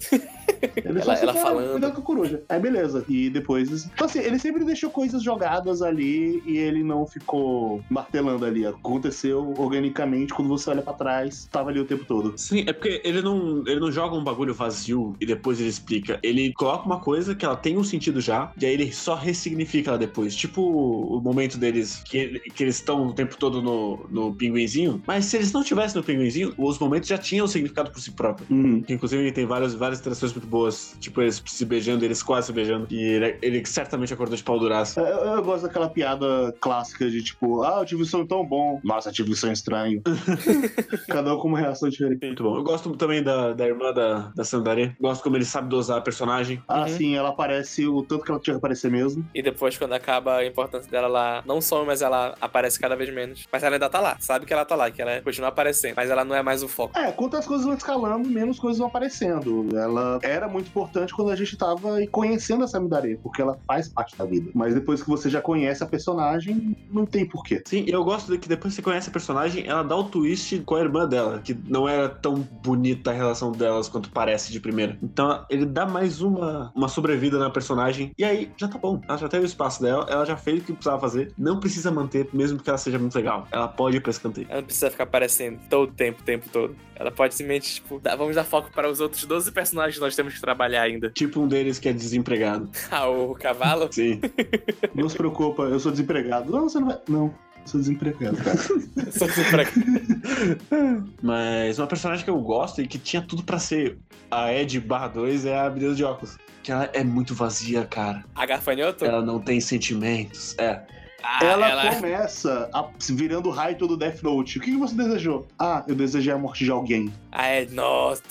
Ele ela, ela falando. Cuidado com a coruja. Aí beleza. E depois. Então, assim, ele sempre deixou coisas jogadas ali e ele não ficou martelando ali. Aconteceu organicamente quando você olha pra trás, tava ali o tempo todo. Sim, é porque ele não, ele não joga um bagulho vazio e depois ele explica. Ele coloca uma coisa que ela tem um sentido já, e aí ele só ressignifica ela depois. Tipo o momento deles que, que eles estão o tempo todo no, no pinguinzinho. Mas se eles não tivessem no pinguinzinho, os momentos já tinham significado por si próprio. Uhum. Que, inclusive tem várias, várias traduções muito boas. Tipo, eles se beijando, eles quase se beijando. E ele, ele certamente acordou de pau duraço. Eu, eu gosto daquela piada clássica de tipo, ah, eu tive um sonho tão bom. Nossa, eu tive um sonho estranho. Cada um com uma reação diferente. Muito bom. Eu gosto também da, da irmã da, da Sandari. Gosto como ele sabe dosar a personagem. Ah, Uhum. sim, ela aparece o tanto que ela tinha que aparecer mesmo. E depois, quando acaba a importância dela, ela não some, mas ela aparece cada vez menos. Mas ela ainda tá lá, sabe que ela tá lá, que ela continua aparecendo, mas ela não é mais o foco. É, quanto as coisas vão escalando, menos coisas vão aparecendo. Ela era muito importante quando a gente tava conhecendo a Samidare, porque ela faz parte da vida. Mas depois que você já conhece a personagem, não tem porquê. Sim, eu gosto de que depois que você conhece a personagem, ela dá o twist com a irmã dela, que não era tão bonita a relação delas quanto parece de primeira. Então ele dá mais uma, uma sobrevida na personagem, e aí já tá bom. Ela já teve o espaço dela, ela já fez o que precisava fazer, não precisa manter, mesmo que ela seja muito legal. Ela pode ir pra escanteio. Ela não precisa ficar aparecendo todo o tempo, o tempo todo. Ela pode simplesmente, tipo, dar- vamos dar foco para os outros 12 personagens que nós temos que trabalhar ainda. Tipo um deles que é desempregado. Ah, o cavalo? Sim. Não se preocupa, eu sou desempregado. Não, você não vai. Não, sou desempregado, cara. Só desempregado. Mas uma personagem que eu gosto e que tinha tudo pra ser a Ed barra 2 é a menina de óculos. Que ela é muito vazia, cara. A gafanhoto? Ela não tem sentimentos. É. Ah, ela, começa a- virando o raio do Death Note. O que que você desejou? Ah, eu desejei a morte de alguém. Ah, Ed, nossa,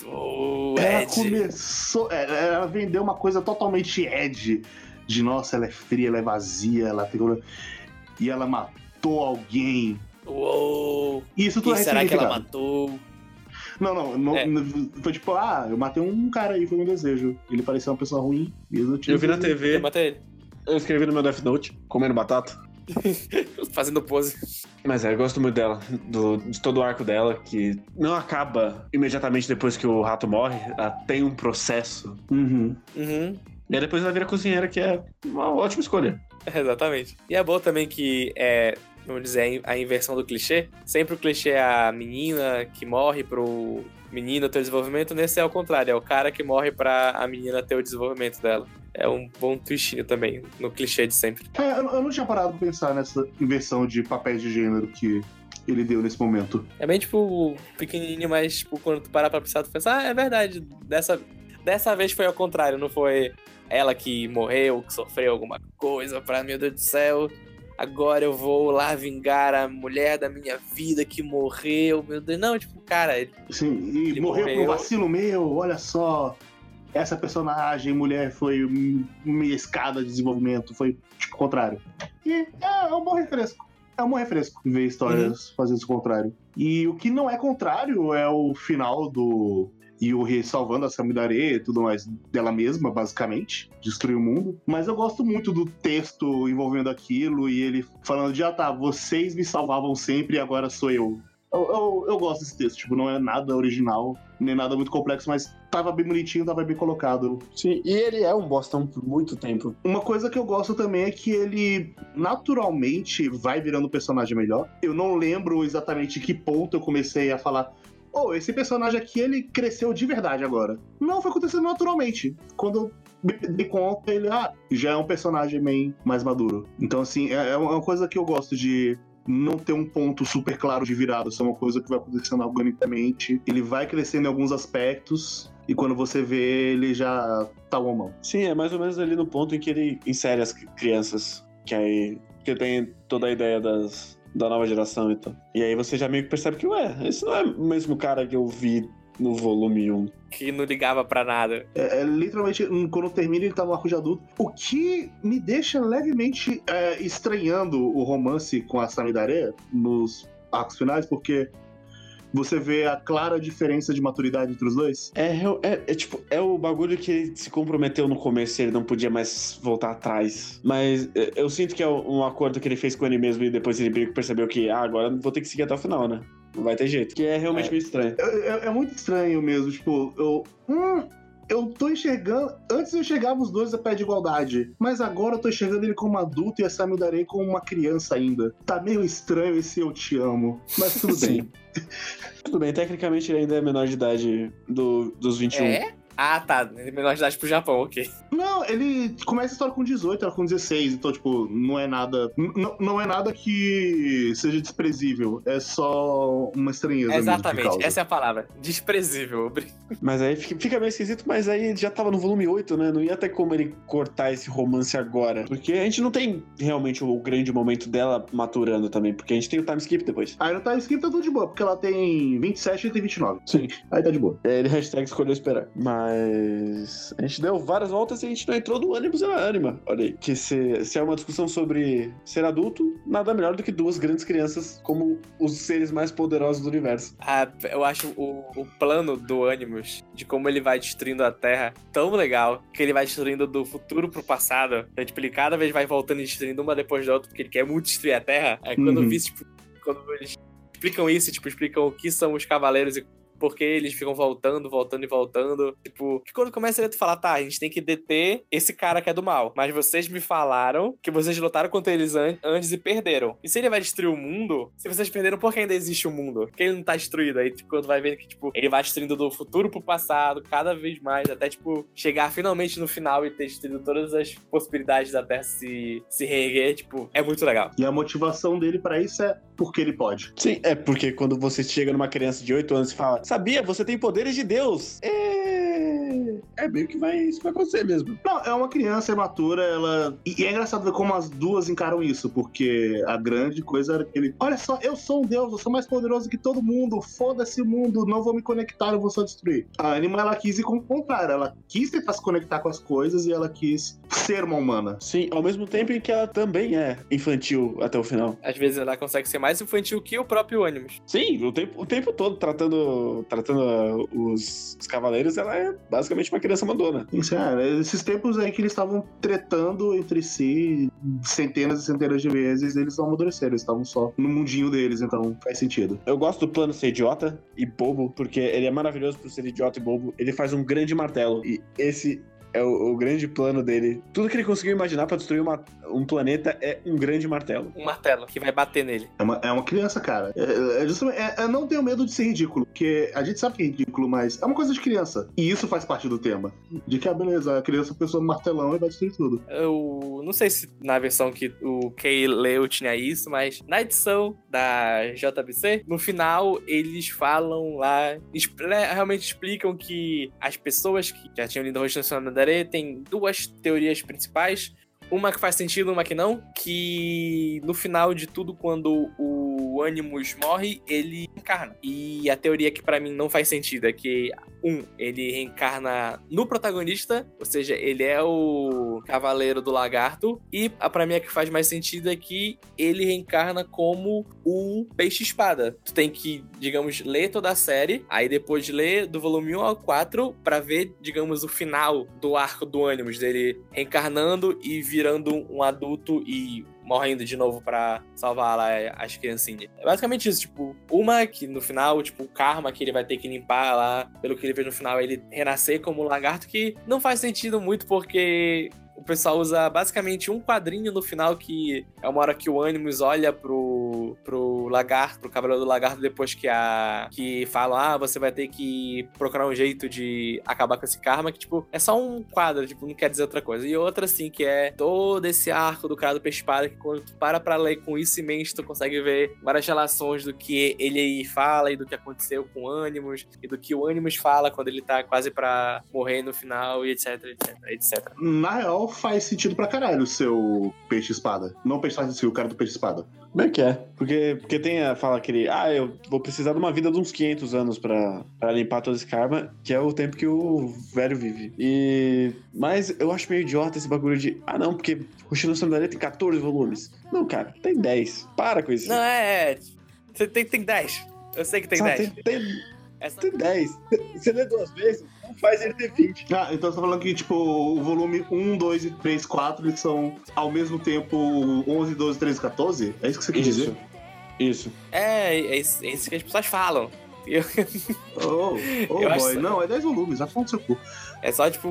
Ela Ed. começou. é, Ela vendeu uma coisa totalmente Ed. De nossa, ela é fria, ela é vazia, ela. E ela matou alguém. Uou! E isso tudo E é será que ela matou? Não, não, não É. Foi tipo, ah, eu matei um cara aí, foi meu desejo. Ele parecia uma pessoa ruim. E eu, Eu vi na Eu TV, matei ele. eu escrevi no meu Death Note, comendo batata. Fazendo pose. Mas é, eu gosto muito dela, do- de todo o arco dela, que não acaba imediatamente depois que o rato morre, ela tem um processo. Uhum. Uhum. E aí depois ela vira cozinheira, que é uma ótima escolha. Exatamente. E é bom também que é, vamos dizer, a inversão do clichê. Sempre o clichê é a menina que morre pro menino ter o desenvolvimento, nesse é o contrário, é o cara que morre pra a menina ter o desenvolvimento dela. É um bom twistinho também, no clichê de sempre. É, eu, não tinha parado pra pensar nessa inversão de papéis de gênero que ele deu nesse momento. É bem, tipo, pequenininho, mas, tipo, quando tu parar pra pensar, tu pensa, ah, é verdade, dessa, dessa vez foi ao contrário, não foi ela que morreu, que sofreu alguma coisa, pra meu Deus do céu, agora eu vou lá vingar a mulher da minha vida que morreu, meu Deus, não, tipo, cara, ele- Sim, e Ele morreu por morreu. vacilo meu, olha só. Essa personagem, mulher, foi uma escada de desenvolvimento, foi tipo, o contrário. E é, é um bom refresco. É um bom refresco ver histórias fazendo isso contrário. E o que não é contrário é o final do Yuri salvando a Samidare e tudo mais dela mesma, basicamente. Destruir o mundo. Mas eu gosto muito do texto envolvendo aquilo e ele falando de, ah tá, vocês me salvavam sempre e agora sou eu. Eu, eu, eu gosto desse texto, tipo, não é nada original, nem nada muito complexo, mas tava bem bonitinho, tava bem colocado. Sim, e ele é um bostão por muito tempo. Uma coisa que eu gosto também é que ele naturalmente vai virando um personagem melhor. Eu não lembro exatamente que ponto eu comecei a falar. Oh, esse personagem aqui, ele cresceu de verdade agora. Não, foi acontecendo naturalmente. Quando eu me dei conta, ele ah, já é um personagem bem mais maduro. Então, assim, é é uma coisa que eu gosto de não ter um ponto super claro de virada. Isso é uma coisa que vai acontecendo organicamente. Ele vai crescendo em alguns aspectos. E quando você vê, ele já tá uma mão. Sim, é mais ou menos ali no ponto em que ele insere as crianças. Que aí que tem toda a ideia das, da nova geração e tal. E aí você já meio que percebe que, ué, esse não é o mesmo cara que eu vi no volume 1. que não ligava pra nada. É, é, literalmente, quando termina, ele tá no arco de adulto. O que me deixa levemente é, estranhando o romance com a Samidare nos arcos finais, porque você vê a clara diferença de maturidade entre os dois. É, é, é, tipo, é o bagulho que ele se comprometeu no começo e ele não podia mais voltar atrás. Mas é, eu sinto que é um acordo que ele fez com ele mesmo e depois ele percebeu que, ah, agora vou ter que seguir até o final, né? Não vai ter jeito. Que é realmente É. meio estranho. É, é- é muito estranho mesmo, tipo, eu. Hum, eu tô enxergando. Antes eu enxergava os dois a pé de igualdade, mas agora eu tô enxergando ele como adulto e a Samidare como uma criança ainda. Tá meio estranho esse eu te amo, mas tudo bem. Tudo bem, tecnicamente ele ainda é menor de idade do, dos 21. É? Ah, tá. Menor de idade pro Japão, ok. Não, ele começa a história com 18, ela com 16, então, tipo, não é nada. Não é nada que seja desprezível. É só uma estranheza. Exatamente, causa. essa é a palavra. Desprezível. Mas aí fica fica meio esquisito, mas aí ele já tava no volume 8, né? Não ia ter como ele cortar esse romance agora. Porque a gente não tem realmente o grande momento dela maturando também, porque a gente tem o time skip depois. Aí no time skip tá tudo de boa, porque ela tem 27 e tem 29. Sim. Aí tá de boa. Aí ele hashtag escolheu esperar. Mas a gente deu várias voltas e a gente não entrou no ânimo na ânima. Olha aí. Que se, se é uma discussão sobre ser adulto, nada melhor do que duas grandes crianças como os seres mais poderosos do universo. Ah, eu acho o, o plano do Animus, de como ele vai destruindo a Terra, tão legal, que ele vai destruindo do futuro pro passado. Então, tipo, ele cada vez vai voltando e destruindo uma depois da outra, porque ele quer muito destruir a Terra. Aí quando eu Uhum. vi, tipo, quando eles explicam isso, tipo, explicam o que são os cavaleiros e por que eles ficam voltando, voltando e voltando. Tipo, que quando começa ele a falar, tá, a gente tem que deter esse cara que é do mal. Mas vocês me falaram que vocês lutaram contra eles an- antes e perderam. E se ele vai destruir o mundo, se vocês perderam, por que ainda existe o mundo? Por que ele não tá destruído? Aí, tipo, quando vai vendo que, tipo, ele vai destruindo do futuro pro passado, cada vez mais, até, tipo, chegar finalmente no final e ter destruído todas as possibilidades da Terra se, se reerguer, tipo, é muito legal. E a motivação dele pra isso é porque ele pode. Sim, é porque quando você chega numa criança de 8 anos e fala, sabia, você tem poderes de Deus. É. É meio que vai, isso vai acontecer mesmo. Não, é uma criança imatura, ela. E é engraçado ver como as duas encaram isso, porque a grande coisa era que ele. Olha só, eu sou um deus, eu sou mais poderoso que todo mundo, foda-se o mundo, não vou me conectar, eu vou só destruir. A Anima, ela quis ir com o contrário, ela quis tentar se conectar com as coisas e ela quis ser uma humana. Sim, ao mesmo tempo em que ela também é infantil até o final. Às vezes ela consegue ser mais infantil que o próprio Animus. Sim, o tempo, o tempo todo tratando, tratando os, os cavaleiros, ela é basicamente uma criança mandona. Isso, é, esses tempos aí que eles estavam tretando entre si centenas e centenas de vezes, eles não amadureceram, eles estavam só no mundinho deles, então faz sentido. Eu gosto do plano ser idiota e bobo, porque ele é maravilhoso por ser idiota e bobo. Ele faz um grande martelo. E esse é o, o grande plano dele. Tudo que ele conseguiu imaginar pra destruir uma- um planeta é um grande martelo. Um martelo que vai bater nele. É uma, é uma criança, cara. É, é justamente, é, eu não tenho medo de ser ridículo, porque a gente sabe que é ridículo, mas é uma coisa de criança. E isso faz parte do tema. De que, ah, beleza, a criança pensou no martelão e vai destruir tudo. Eu não sei se na versão que o Kay leu tinha isso, mas na edição da JBC, no final eles falam lá, realmente explicam que as pessoas que já tinham lido Rosto Nacional têm duas teorias principais. Uma que faz sentido, uma que não. Que no final de tudo, quando o Animus morre, ele reencarna. E a teoria que pra mim não faz sentido é que, um, ele reencarna no protagonista, ou seja, ele é o Cavaleiro do Lagarto. E a pra mim a que faz mais sentido é que ele reencarna como o Peixe-Espada. Tu tem que, digamos, ler toda a série, aí depois ler do volume 1 ao 4 pra ver, digamos, o final do arco do Animus, dele reencarnando e virando um adulto e morrendo de novo pra salvar lá as criancinhas. É basicamente isso, tipo, uma que no final, tipo, o karma que ele vai ter que limpar lá, pelo que ele vê no final, ele renascer como um lagarto, que não faz sentido muito porque o pessoal usa basicamente um quadrinho no final que é uma hora que o Animus olha pro, pro lagarto, pro cavaleiro do lagarto, depois que a. que falam, ah, você vai ter que procurar um jeito de acabar com esse karma, que, tipo, é só um quadro, tipo, não quer dizer outra coisa. E outra, assim, que é todo esse arco do cara do peixe que quando tu para pra ler com isso em mente, tu consegue ver várias relações do que ele fala e do que aconteceu com o Animus, e do que o Animus fala quando ele tá quase pra morrer no final, e etc, etc, etc. Na real, faz sentido pra caralho o seu peixe-espada. Não o peixe-espada, o cara do peixe-espada. Como é que é? Porque, porque tem a fala que ele, ah, eu vou precisar de uma vida de uns 500 anos pra, pra limpar todo esse karma, que é o tempo que o velho vive. E. Mas eu acho meio idiota esse bagulho de, ah, não, porque o Shino Sandaria tem 14 volumes. Não, cara, tem 10. Para com isso. Não, é. é. Você tem, tem 10. Eu sei que tem Sabe, 10. tem, tem, É só- tem 10. Você lê duas vezes, faz ele ter 20. Ah, então você tá falando que, tipo, o volume 1, 2 e 3, 4, eles são ao mesmo tempo 11, 12, 13, 14? É isso que você quis dizer? Isso. Isso. É, é isso, é isso que as pessoas falam. Eu- Oh, oh Eu acho boy. isso- Não, é 10 volumes, no seu cu. É só, tipo.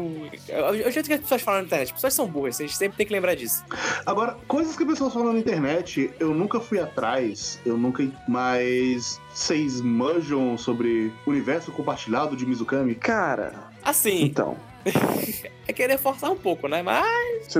É o jeito que as pessoas falam na internet. As pessoas são burras, a gente sempre tem que lembrar disso. Agora, coisas que as pessoas falam na internet, eu nunca fui atrás, eu nunca. Mas vocês manjam sobre o universo compartilhado de Mizukami? Cara, Assim, então. é querer forçar um pouco, né? Mas.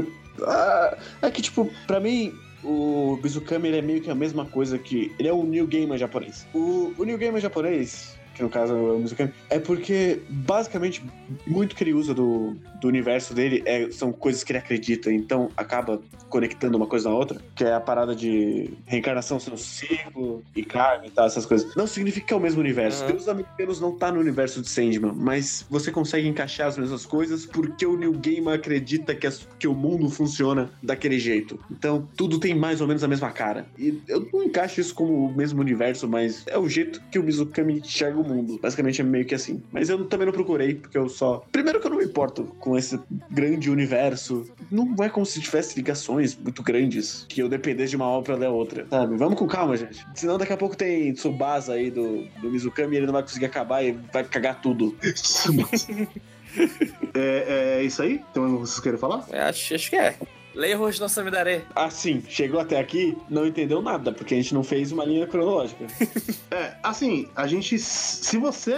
ah, é que, tipo, pra mim, o Bizukami ele é meio que a mesma coisa que. Ele é o New Gamer japonês. O, o New Gamer japonês, que no caso é o Bizukami, é porque, basicamente, muito que ele usa do, do universo dele é, são coisas que ele acredita, então acaba conectando uma coisa na outra, que é a parada de reencarnação sendo ciclo e karma e tal, essas coisas. Não significa que é o mesmo universo. Uhum. Deus Americanos não tá no universo de Sandman, mas você consegue encaixar as mesmas coisas porque o New Gamer acredita que, as- que o mundo funciona daquele jeito. Então tudo tem mais ou menos a mesma cara. E eu não encaixo isso como o mesmo universo, mas é o jeito que o Mizukami enxerga o mundo. Basicamente é meio que assim. Mas eu também não procurei, porque eu só. Primeiro que eu não me importo com esse grande universo. Não é como se tivesse ligações muito grandes que eu dependesse de uma obra pra ler a outra. Sabe? Vamos com calma, gente. Senão daqui a pouco tem Tsubasa aí do, do Mizukami e ele não vai conseguir acabar e vai cagar tudo. é, é isso aí? Tem mais vocês querem falar? eu Acho, acho que é. Leia Rojo no Samidare. Assim, chegou até aqui, não entendeu nada, porque a gente não fez uma linha cronológica. É, assim, a gente. Se você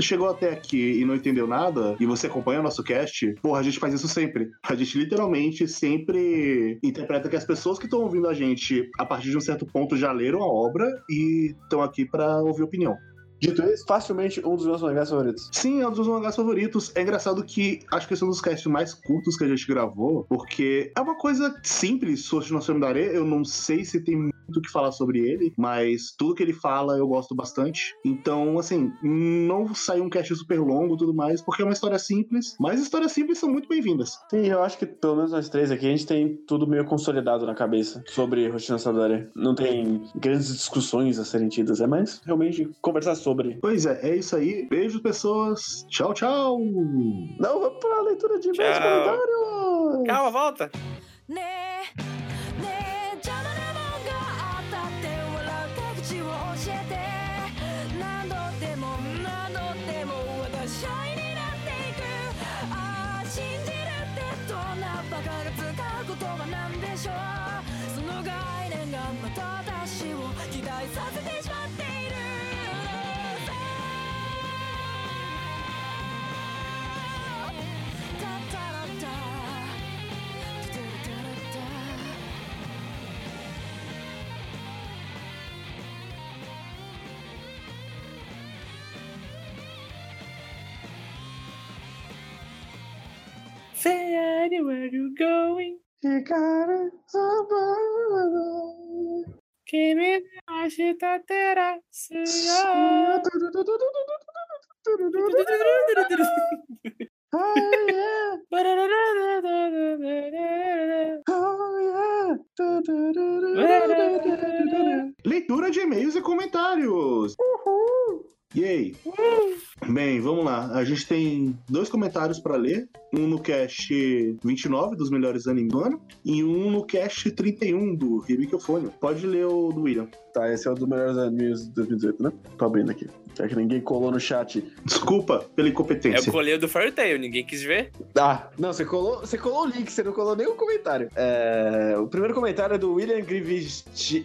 chegou até aqui e não entendeu nada, e você acompanha o nosso cast, porra, a gente faz isso sempre. A gente literalmente sempre interpreta que as pessoas que estão ouvindo a gente, a partir de um certo ponto, já leram a obra e estão aqui pra ouvir opinião. Dito isso, facilmente um dos meus mangás favoritos. Sim, é um dos meus mangás favoritos. É engraçado que acho que esse é um dos casts mais curtos que a gente gravou, porque é uma coisa simples, Soshi no Samidare. Eu não sei se tem muito o que falar sobre ele, mas tudo que ele fala eu gosto bastante. Então, assim, não saiu um cast super longo e tudo mais, porque é uma história simples, mas histórias simples são muito bem-vindas. Sim, eu acho que pelo menos nós três aqui, a gente tem tudo meio consolidado na cabeça sobre Rotina Sadare. Não tem grandes discussões a serem tidas, é mais realmente conversar sobre. Pois é, é isso aí. Beijo, pessoas. Tchau, tchau. Não, vamos pra leitura de mais comentários! Calma, volta. ね Say anywhere you going. Kimi ashita tera suyo. Leitura de e-mails e comentários. Yay! Bem, vamos lá. A gente tem dois comentários pra ler. Um no cast 29 dos melhores animes do ano e um no cast 31 do Hibikofone. Pode ler o do William. Tá, esse é o dos melhores animes de 2018, né? Tô abrindo aqui. Já que ninguém colou no chat. Desculpa pela Eu incompetência. colhei o do Fairy Tail, ninguém quis ver. Ah, não, você colou, você colou o link, você não colou nenhum comentário. É, o primeiro comentário é do William Grivich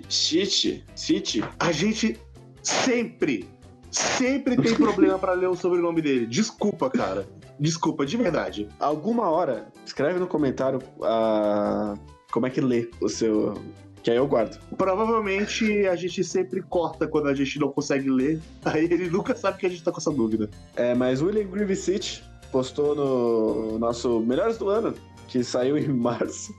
City. A gente sempre, sempre tem problema pra ler o sobrenome dele. Desculpa, cara. Desculpa, de verdade. Alguma hora, escreve no comentário ah, como é que lê o seu. Que aí eu guardo. Provavelmente a gente sempre corta quando a gente não consegue ler. Aí ele nunca sabe que a gente tá com essa dúvida. É, mas William Grivich postou no nosso Melhores do Ano, que saiu em março.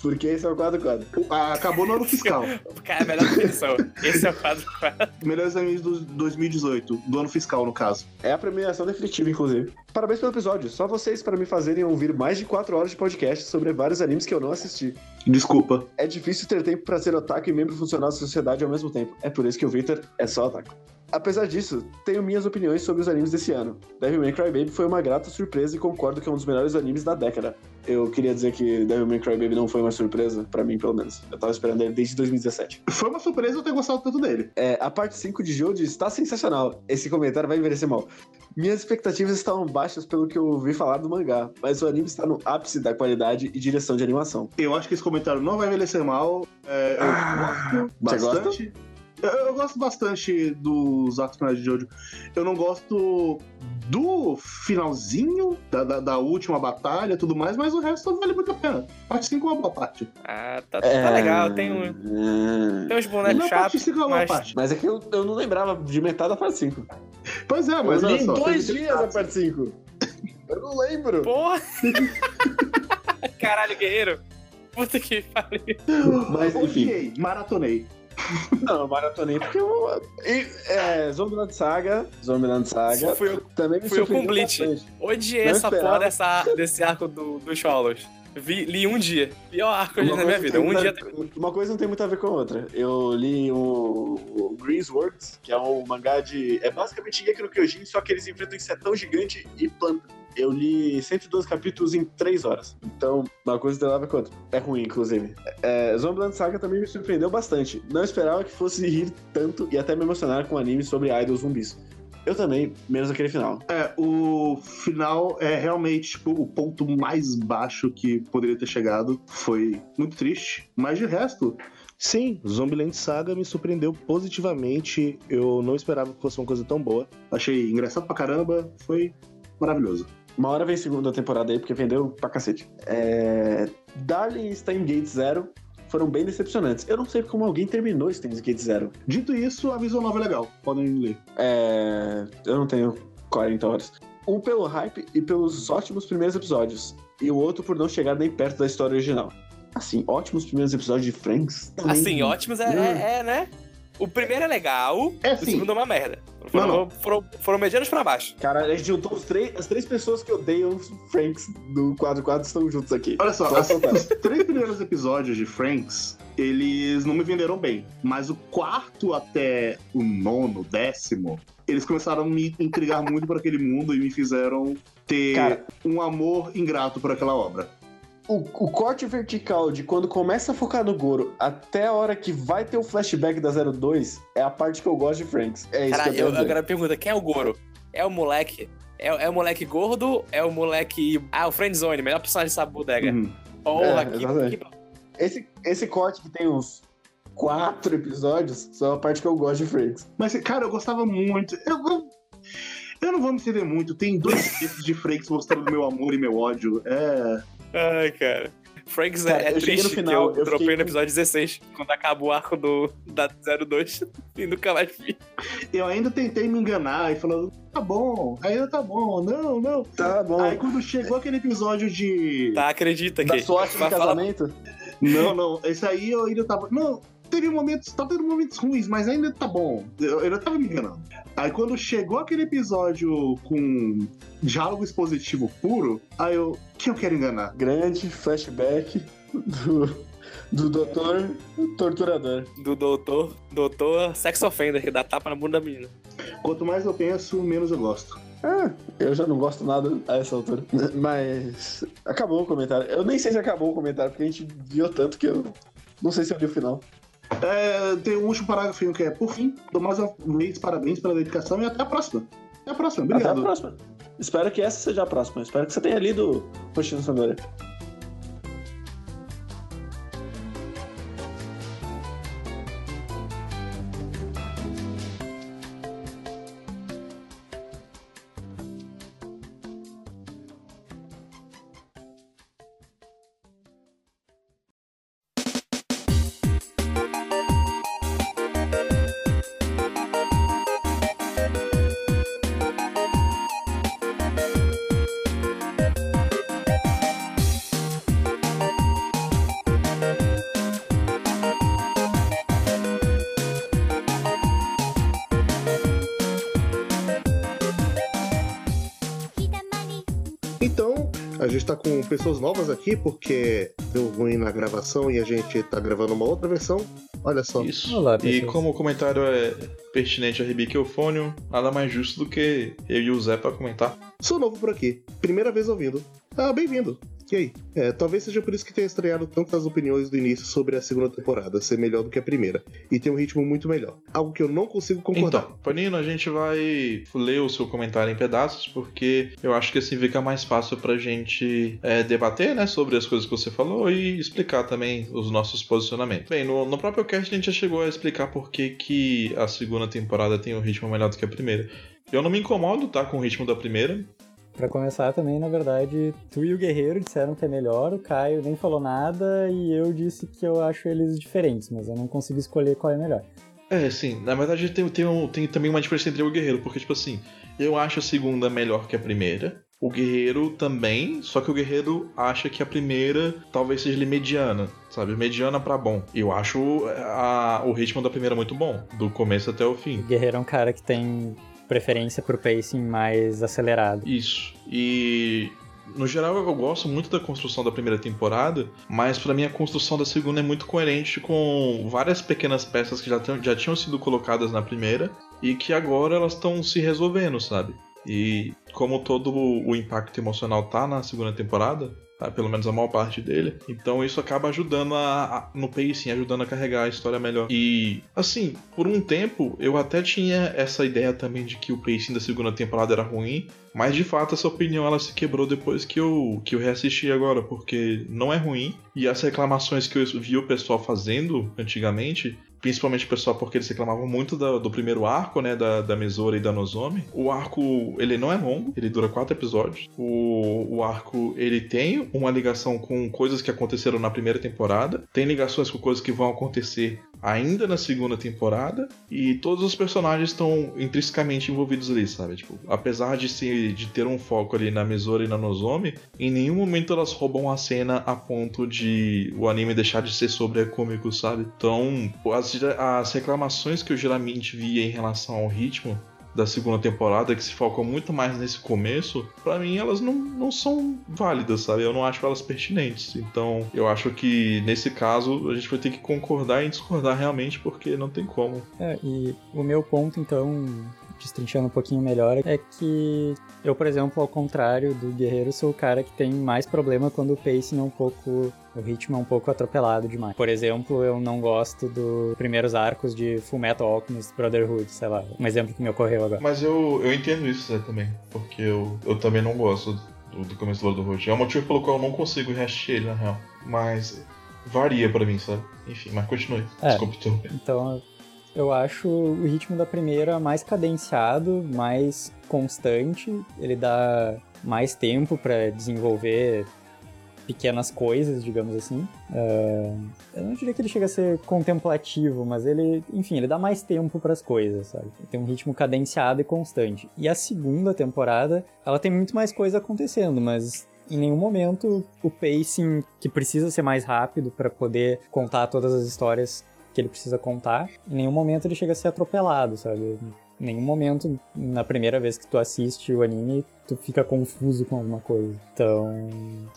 Porque esse é o quadro quadro. Acabou no ano fiscal. Cara, a melhor definição. Esse é o quadro 4. Melhores animes do 2018, do ano fiscal, no caso. É a premiação definitiva, inclusive. Parabéns pelo episódio. Só vocês para me fazerem ouvir mais de 4 horas de podcast sobre vários animes que eu não assisti. Desculpa. É difícil ter tempo para ser otaku e membro funcional da sociedade ao mesmo tempo. É por isso que o Victor é só otaku. Apesar disso, tenho minhas opiniões sobre os animes desse ano. Devil May Cry Baby foi uma grata surpresa e concordo que é um dos melhores animes da década. Eu queria dizer que Devil May Cry Baby não foi uma surpresa, pra mim pelo menos. Eu tava esperando ele desde 2017. Foi uma surpresa eu ter gostado tanto dele. É, a parte 5 de Jojo está sensacional. Esse comentário vai envelhecer mal. Minhas expectativas estavam baixas pelo que eu ouvi falar do mangá, mas o anime está no ápice da qualidade e direção de animação. Eu acho que esse comentário não vai envelhecer mal. É, eu Ah, gosto bastante. Eu, eu gosto bastante dos arcos finais de Jojo. Eu não gosto do finalzinho, da, da, da última batalha e tudo mais, mas o resto vale muito a pena. Parte 5 é uma boa parte. Ah, tá, É, tá legal. Tem, um, é, tem uns Não, bonecos a parte chatos. 5 é uma boa mas- parte. Mas é que eu, eu não lembrava de metade da parte 5. Pois é, mas eu li olha em só. dois dias a parte 5. Eu não lembro. Porra! Caralho, guerreiro. Puta que pariu. Mas enfim. Odiei, maratonei. Não, maratonei porque eu. É, Zombieland Saga. Zombieland Saga. Fui eu, Também me fui eu com Bleach. bastante. odiei Não essa porra dessa, desse arco do, do Cholos. Vi, li um dia. Pior arco Uma na minha vida. Um muita- dia. Uma coisa não tem muito a ver com a outra. Eu li o, o Grease Words, que é um mangá de. É basicamente Shingeki no Kyojin, só que eles enfrentam um insetão gigante e planta. Eu li 112 capítulos em 3 horas. Então, uma coisa não tem nada a ver com a outra. É ruim, inclusive. É, Zombieland Saga também me surpreendeu bastante. Não esperava que fosse rir tanto e até me emocionar com um anime sobre idols zumbis. Eu também, menos aquele final. É, o final é realmente tipo, o ponto mais baixo que poderia ter chegado. Foi muito triste. Mas de resto, sim, Zombieland Saga me surpreendeu positivamente. Eu não esperava que fosse uma coisa tão boa. Achei engraçado pra caramba. Foi maravilhoso. Uma hora vem segunda temporada aí, porque vendeu pra cacete. É... Darling e Steins Gate Zero foram bem decepcionantes. Eu não sei como alguém terminou Steins Gate Zero. Dito isso, a visual nova é legal. Podem ler. É... Eu não tenho 40 horas. Um pelo hype e pelos ótimos primeiros episódios. E o outro por não chegar nem perto da história original. Assim, ótimos primeiros episódios de Friends. também. Assim, ótimos é, é, é, né? O primeiro é legal, É o segundo é uma merda. Foram, Não, foram, foram medianos pra baixo. Cara, a gente juntou os três, as três pessoas que odeiam os Franks do quadro 4 estão juntos aqui. Olha só, as- os três primeiros episódios de Franks, eles não me venderam bem. Mas o quarto até o nono, décimo, eles começaram a me intrigar muito por aquele mundo e me fizeram ter Cara. um amor ingrato por aquela obra. O, o corte vertical de quando começa a focar no Goro até a hora que vai ter o flashback da 02 é a parte que eu gosto de Franks. É isso Cara, que eu eu, agora pergunta, quem é o Goro? É o moleque? É, é o moleque gordo? É o moleque... Ah, o Friendzone, melhor personagem dessa bodega. Uhum. Porra, É, que, que- Esse, esse corte que tem uns quatro episódios são a parte que eu gosto de Franks. Mas, cara, eu gostava muito. Eu, eu, eu não vou me entender muito. Tem dois textos de Franks mostrando meu amor e meu ódio. É. Ai, cara. Franks Cara, é, é eu cheguei no triste final, que eu, eu dropei fiquei no episódio 16, quando acaba o arco do, da 02 e nunca mais vi. Eu ainda tentei me enganar e falando, tá bom, ainda tá bom, não, não. Tá bom. Aí quando chegou aquele episódio de. Tá, acredita da que... sorte no Vai falar- casamento? Não, não, esse aí eu ainda tava. Não, teve momentos. Tá tendo momentos ruins, mas ainda tá bom. Eu eu ainda tava me enganando. Aí quando chegou aquele episódio com diálogo expositivo puro, aí eu. Quem eu quero enganar? Grande flashback do, do doutor torturador. Do doutor, doutor sex offender, que dá tapa na bunda da menina. Quanto mais eu penso, menos eu gosto. Ah, eu já não gosto nada a essa altura. Mas acabou o comentário. Eu nem sei se acabou o comentário, porque a gente viu tanto que eu não sei se eu li o final. É, tem um último parágrafo que é, por fim, dou mais uma vez parabéns pela dedicação e até a próxima. Até a próxima, Até obrigado. a próxima. Espero que essa seja a próxima. Espero que você tenha lido Roshino Sandori. A gente tá com pessoas novas aqui, porque deu ruim na gravação e a gente tá gravando uma outra versão. Olha só. Isso. Olá, e como o comentário é pertinente a Rebique Eufônio, nada mais justo do que eu e o Zé pra comentar. Sou novo por aqui. Primeira vez ouvindo. Ah, bem-vindo. E aí? É, talvez seja por isso que tenha estreado tantas opiniões do início sobre a segunda temporada ser melhor do que a primeira. E tem um ritmo muito melhor. Algo que eu não consigo concordar. Então, Panino, a gente vai ler o seu comentário em pedaços, porque eu acho que assim fica mais fácil pra gente é, debater, né, sobre as coisas que você falou e explicar também os nossos posicionamentos. Bem, no, no próprio cast a gente já chegou a explicar por que, que a segunda temporada tem um ritmo melhor do que a primeira. Eu não me incomodo, tá, com o ritmo da primeira. Pra começar também, na verdade, tu e o Guerreiro disseram que é melhor, o Caio nem falou nada e eu disse que eu acho eles diferentes, mas eu não consigo escolher qual é melhor. É, sim. Na verdade, tem, tem, tem também uma diferença entre eu e o Guerreiro, porque, tipo assim, eu acho a segunda melhor que a primeira. O Guerreiro também, só que o Guerreiro acha que a primeira talvez seja mediana, sabe? Mediana pra bom. Eu acho a- o ritmo da primeira muito bom, do começo até o O fim. Guerreiro é um cara que tem preferência pro pacing mais acelerado. Isso. E. No geral, eu gosto muito da construção da primeira temporada, mas pra mim a construção da segunda é muito coerente com várias pequenas peças que já, já tinham sido colocadas na primeira e que agora elas estão se resolvendo, sabe? E como todo o impacto emocional tá na segunda temporada, tá? pelo menos a maior parte dele, então isso acaba ajudando a, a- no pacing, ajudando a carregar a história melhor. E assim, por um tempo eu até tinha essa ideia também de que o pacing da segunda temporada era ruim, mas de fato essa opinião ela se quebrou depois que eu, que eu reassisti agora, porque não é ruim. E as reclamações que eu vi o pessoal fazendo antigamente, principalmente o pessoal porque eles reclamavam muito da- do primeiro arco, né, da, da Mesora e da Nozomi. O arco, ele não é longo, ele dura quatro episódios. O, o arco, ele tem uma ligação com coisas que aconteceram na primeira temporada, tem ligações com coisas que vão acontecer ainda na segunda temporada e todos os personagens estão intrinsecamente envolvidos ali, sabe? Tipo, apesar de ser de ter um foco ali na Mesora e na Nozomi, em nenhum momento elas roubam a cena a ponto de o anime deixar de ser sobre cômico, sabe? Então, as, as reclamações que eu geralmente via em relação ao ritmo da segunda temporada, que se focam muito mais nesse começo, pra mim elas não, não são válidas, sabe? Eu não acho elas pertinentes. Então, eu acho que nesse caso a gente vai ter que concordar e discordar realmente, porque não tem como. É, e o meu ponto, então, destrinchando um pouquinho melhor, é que eu, por exemplo, ao contrário do Guerreiro, sou o cara que tem mais problema quando o pacing é um pouco. O ritmo é um pouco atropelado demais. Por exemplo, eu não gosto dos primeiros arcos de Fullmetal Alchemist Brotherhood, sei lá. Um exemplo que me ocorreu agora. Mas eu, eu entendo isso, Zé, também. Porque eu, eu também não gosto do, do começo do Road. É o motivo pelo qual eu não consigo reassistir ele, na real. Mas varia pra mim, sabe? Enfim, mas continue. É. Desculpa. Então, eu acho o ritmo da primeira mais cadenciado, mais constante. Ele dá mais tempo pra desenvolver pequenas coisas, digamos assim. É, eu não diria que ele chega a ser contemplativo, mas ele, enfim, ele dá mais tempo pras coisas, sabe? Tem um ritmo cadenciado e constante. E a segunda temporada, ela tem muito mais coisa acontecendo, mas em nenhum momento o pacing que precisa ser mais rápido pra poder contar todas as histórias que ele precisa contar, em nenhum momento ele chega a ser atropelado, sabe? Em nenhum momento, na primeira vez que tu assiste o anime, tu fica confuso com alguma coisa. Então,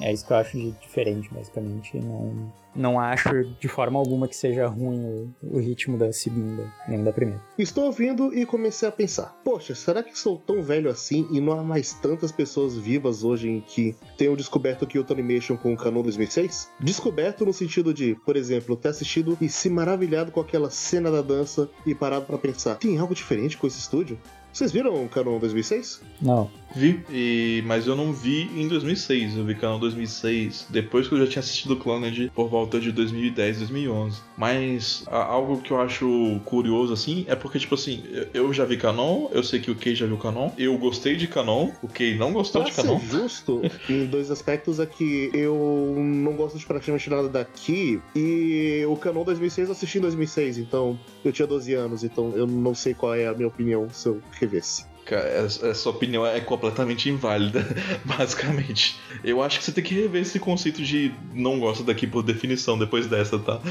é isso que eu acho de diferente, basicamente. Não, não acho de forma alguma que seja ruim o, o ritmo da segunda, nem da primeira. Estou ouvindo e comecei a pensar: poxa, será que sou tão velho assim e não há mais tantas pessoas vivas hoje em que tenham descoberto o Kyoto Animation com o Canon 2006? Descoberto no sentido de, por exemplo, ter assistido e se maravilhado com aquela cena da dança e parado pra pensar: tem algo diferente com esse estúdio? Vocês viram o Canon 2006? Não. Vi, e, mas eu não vi em 2006. Eu vi canal 2006 depois que eu já tinha assistido o Clannad por volta de 2010, 2011. Mas a- algo que eu acho curioso assim é porque, tipo assim, eu- eu já vi Canon, eu sei que o Kei já viu Canon, eu gostei de Canon, o Kei não gostou Pra de Canon. ser justo, em dois aspectos é que eu não gosto de praticamente nada daqui e o Canon 2006 eu assisti em 2006, então eu tinha 12 anos, então eu não sei qual é a minha opinião se eu revesse. Cara, essa opinião é completamente inválida, basicamente. Eu acho que você tem que rever esse conceito de não gosto daqui por definição depois dessa, tá?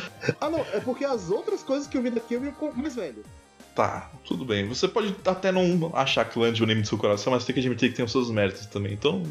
Ah não, é porque as outras coisas que eu vi daqui eu vi com- mais velho. Tá, tudo bem. Você pode até não achar Clã de o anime do seu coração, mas tem que admitir que tem os seus méritos também. Então,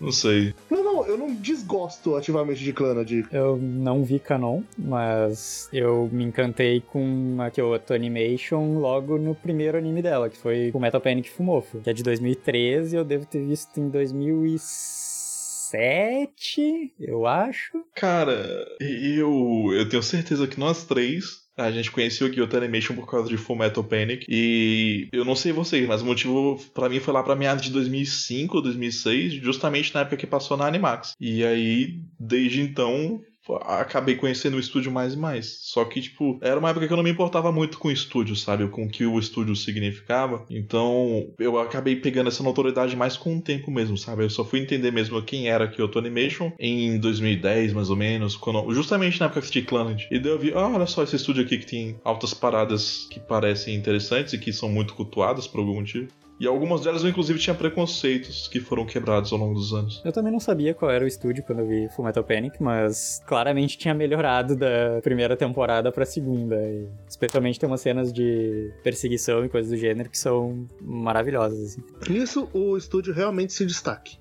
não sei. Não, não, desgosto ativamente de Clannad. Eu não vi Canon, mas eu me encantei com a Kyoto Animation logo no primeiro anime dela, que foi o Metal Panic Fumofo, que é de 2013 eu devo ter visto em 2007, eu acho. Cara, eu, eu tenho certeza que nós três a gente conheceu o Kyoto Animation por causa de Full Metal Panic. E eu não sei vocês, mas o motivo pra mim foi lá pra meados de 2005 ou 2006, justamente na época que passou na Animax. E aí, desde então, acabei conhecendo o estúdio mais e mais. Só que, tipo, era uma época que eu não me importava muito com o estúdio, sabe? Com o que o estúdio significava. Então, eu acabei pegando essa notoriedade mais com o tempo mesmo, sabe? Eu só fui entender mesmo quem era Kyoto Animation em 2010, mais ou menos, quando, justamente na época que Clannad. E daí eu vi, ah, olha só esse estúdio aqui que tem altas paradas que parecem interessantes e que são muito cultuadas por algum motivo. E algumas delas eu, inclusive, tinha preconceitos que foram quebrados ao longo dos anos. Eu também não sabia qual era o estúdio quando eu vi Full Metal Panic, mas claramente tinha melhorado da primeira temporada pra segunda. E especialmente tem umas cenas de perseguição e coisas do gênero que são maravilhosas. Assim. Nisso, o estúdio realmente se destaque.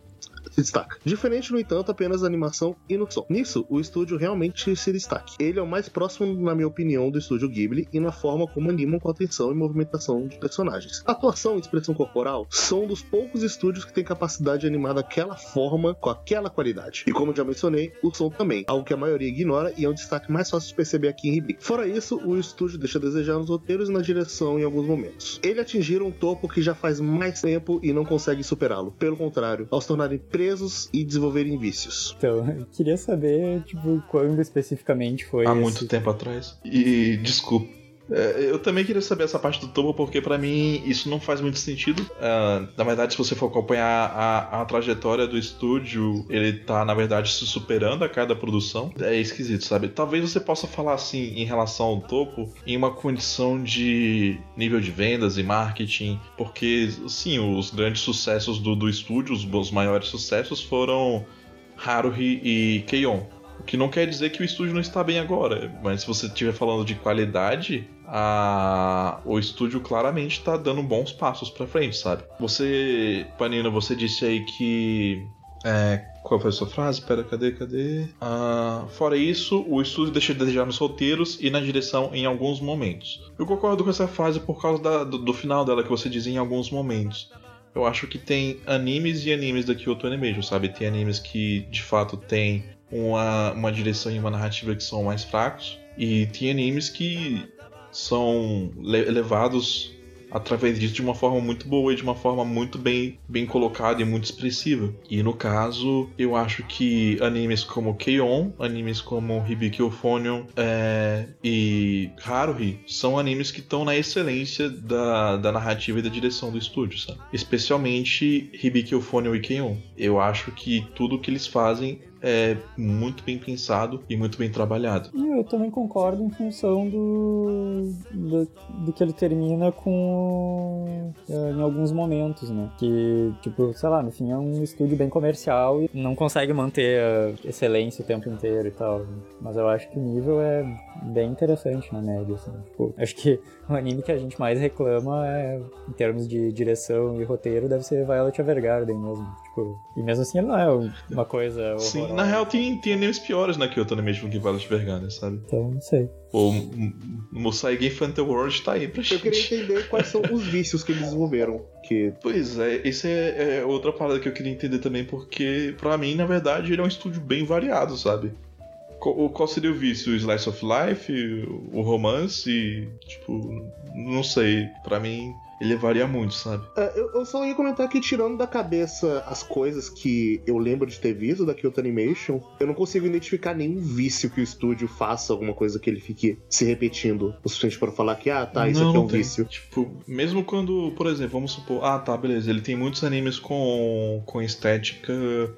Se destaca. Diferente, no entanto, apenas da animação e no som. Nisso, o estúdio realmente se destaca. Ele é o mais próximo, na minha opinião, do estúdio Ghibli e na forma como animam com atenção e movimentação de personagens. Atuação e expressão corporal são um dos poucos estúdios que tem capacidade de animar daquela forma, com aquela qualidade. E como já mencionei, o som também, algo que a maioria ignora e é um destaque mais fácil de perceber aqui em Ribi. Fora isso, o estúdio deixa a desejar nos roteiros e na direção em alguns momentos. Ele atingiram um topo que já faz mais tempo e não consegue superá-lo. Pelo contrário, ao se tornarem presos e desenvolverem vícios. Então, eu queria saber, tipo, quando especificamente foi Há esse- muito tempo atrás. E desculpa. É, eu também queria saber essa parte do topo, porque pra mim isso não faz muito sentido. Ah, na verdade, se você for acompanhar a, a trajetória do estúdio, ele tá, na verdade, se superando a cada produção. É esquisito, sabe? Talvez você possa falar assim em relação ao topo, em uma condição de nível de vendas e marketing, porque, sim, os grandes sucessos do, do estúdio, os, os maiores sucessos foram Haruhi e Keion. O que não quer dizer que o estúdio não está bem agora, mas se você estiver falando de qualidade, a... o estúdio claramente está dando bons passos para frente, sabe? Você, Panino, você disse aí que. É, qual foi a sua frase? Pera, cadê, cadê? Ah, fora isso, o estúdio deixa de desejar nos roteiros e na direção em alguns momentos. Eu concordo com essa frase por causa da- do, do final dela que você diz em alguns momentos. Eu acho que tem animes e animes da Kyoto Animation, sabe? Tem animes que de fato tem uma, uma direção e uma narrativa que são mais fracos, e tem animes que são le- levados através disso de uma forma muito boa e de uma forma muito bem, bem colocada e muito expressiva. E no caso, eu acho que animes como Keion, animes como Hibiki Euphonium é, e Haruhi são animes que estão na excelência da, da narrativa e da direção do estúdio, sabe? Especialmente Hibiki Euphonium e Keion. Eu acho que tudo que eles fazem é muito bem pensado e muito bem trabalhado. E eu também concordo em função do, do, do que ele termina com. eh, em alguns momentos, né? Que, tipo, sei lá, no fim é um estúdio bem comercial e não consegue manter a excelência o tempo inteiro e tal. Mas eu acho que o nível é bem interessante na média, assim. Tipo, acho que o anime que a gente mais reclama é, em termos de direção e roteiro, deve ser Violet Evergarden mesmo. Tipo, e mesmo assim ele não é uma coisa Sim, horrorosa. na real tem, tem animes piores na Kyoto Animation que Violet Evergarden, sabe? Então, não sei. O Game Phantom World tá aí pra Eu gente. queria entender quais são os vícios que eles desenvolveram. Que Pois é, isso é, é outra parada que eu queria entender também, porque pra mim, na verdade, ele é um estúdio bem variado, sabe? Qual, seria o vício? O Slice of Life? O romance? Tipo, não sei. Pra mim, ele varia muito, sabe? É, eu, eu só ia comentar que, tirando da cabeça as coisas que eu lembro de ter visto da Kyoto Animation, eu não consigo identificar nenhum vício que o estúdio faça, alguma coisa que ele fique se repetindo o suficiente para falar que, ah, tá, isso Não, aqui é um tem. vício. Tipo, mesmo quando, por exemplo, vamos supor, ah tá, beleza, ele tem muitos animes com, com estética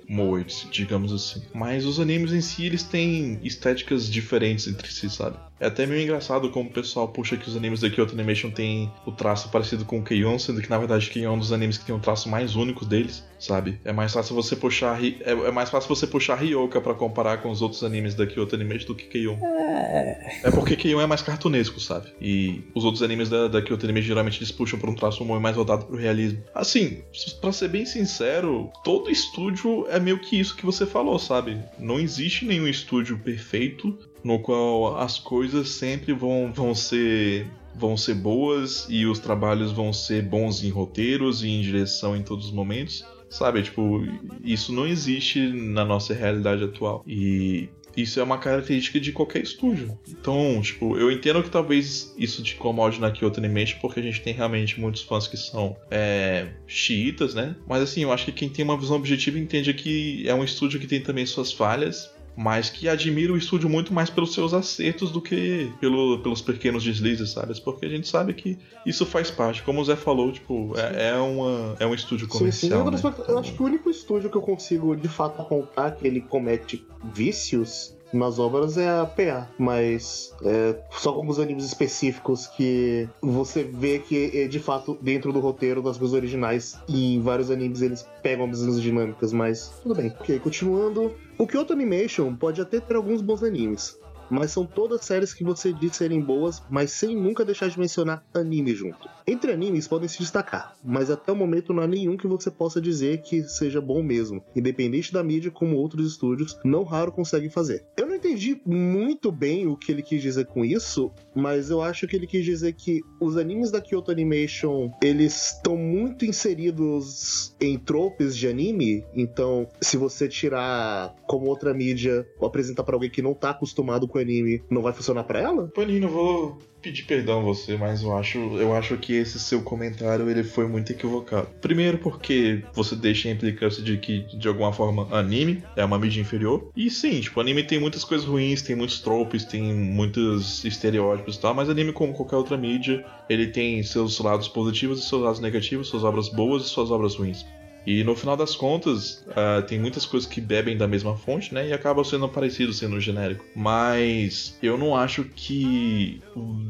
moe, digamos assim. Mas os animes em si, eles têm estéticas diferentes entre si, sabe? É até meio engraçado como o pessoal puxa que os animes da Kyoto Animation têm o traço parecido com o Keion, sendo que na verdade Keion é um dos animes que tem um traço mais único deles, sabe? É mais fácil você puxar é, é mais fácil você puxar Ryoka pra comparar com os outros animes da Kyoto Animation do que Keion. É, É porque Keion é mais cartunesco, sabe? E os outros animes da, da Kyoto Animation geralmente eles puxam pra um traço humor mais voltado pro realismo. Assim, pra ser bem sincero, todo estúdio é meio que isso que você falou, sabe? Não existe nenhum estúdio perfeito no qual as coisas sempre vão, vão ser vão ser boas e os trabalhos vão ser bons em roteiros e em direção em todos os momentos. Sabe, tipo, isso não existe na nossa realidade atual. E isso é uma característica de qualquer estúdio. Então, tipo, eu entendo que talvez isso te incomode na Kyoto Animation, porque a gente tem realmente muitos fãs que são é, xiitas, né? Mas assim, eu acho que quem tem uma visão objetiva entende que é um estúdio que tem também suas falhas, mas que admira o estúdio muito mais pelos seus acertos do que pelo, pelos pequenos deslizes, sabe? Porque a gente sabe que isso faz parte. Como o Zé falou, tipo, é, é, uma, é um estúdio Sim, sim. comercial. Eu, né? eu acho que o único estúdio que eu consigo de fato apontar que ele comete vícios nas obras é a PA, mas é, só alguns animes específicos que você vê que é, de fato dentro do roteiro das coisas originais e em vários animes eles pegam as mesmas dinâmicas, mas tudo bem. Ok, continuando. O Kyoto Animation pode até ter alguns bons animes, mas são todas séries que você diz serem boas, mas sem nunca deixar de mencionar anime junto. Entre animes podem se destacar, mas até o momento não há nenhum que você possa dizer que seja bom mesmo, independente da mídia como outros estúdios não raro conseguem fazer. Eu não entendi muito bem o que ele quis dizer com isso, mas eu acho que ele quis dizer que os animes da Kyoto Animation, eles estão muito inseridos em tropes de anime, então se você tirar como outra mídia ou apresentar pra alguém que não tá acostumado com anime, não vai funcionar pra ela? Panino, eu vou pedir perdão a você, mas eu acho, eu acho que esse seu comentário ele foi muito equivocado. Primeiro porque você deixa a implicância de que de alguma forma anime é uma mídia inferior. E sim, tipo, anime tem muitas coisas ruins, tem muitos tropes, tem muitos estereótipos e tal, mas anime como qualquer outra mídia, ele tem seus lados positivos e seus lados negativos, suas obras boas e suas obras ruins. E no final das contas, uh, tem muitas coisas que bebem da mesma fonte, né? E acabam sendo parecidos, sendo genérico. Mas eu não acho que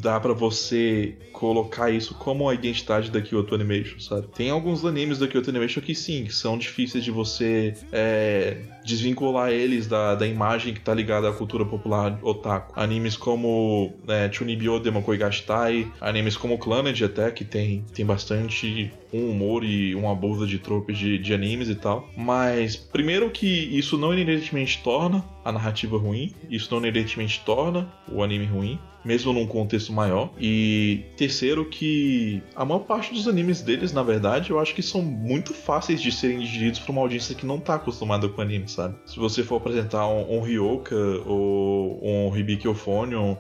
dá para você colocar isso como a identidade da Kyoto Animation, sabe? Tem alguns animes da Kyoto Animation que sim, que são difíceis de você é, desvincular eles da, da imagem que tá ligada à cultura popular otaku. Animes como é, Chunibyo Demokoi Gastai, animes como Clannad até, que tem, tem bastante um humor e uma bolsa de tropes de, de animes e tal. Mas, primeiro que isso não inerentemente torna a narrativa ruim, isso não inerentemente torna o anime ruim, mesmo num contexto maior. E terceiro que a maior parte dos animes deles, na verdade, eu acho que são muito fáceis de serem digeridos por uma audiência que não tá acostumada com anime, sabe? Se você for apresentar um, um Ryoka ou um Hibiki ou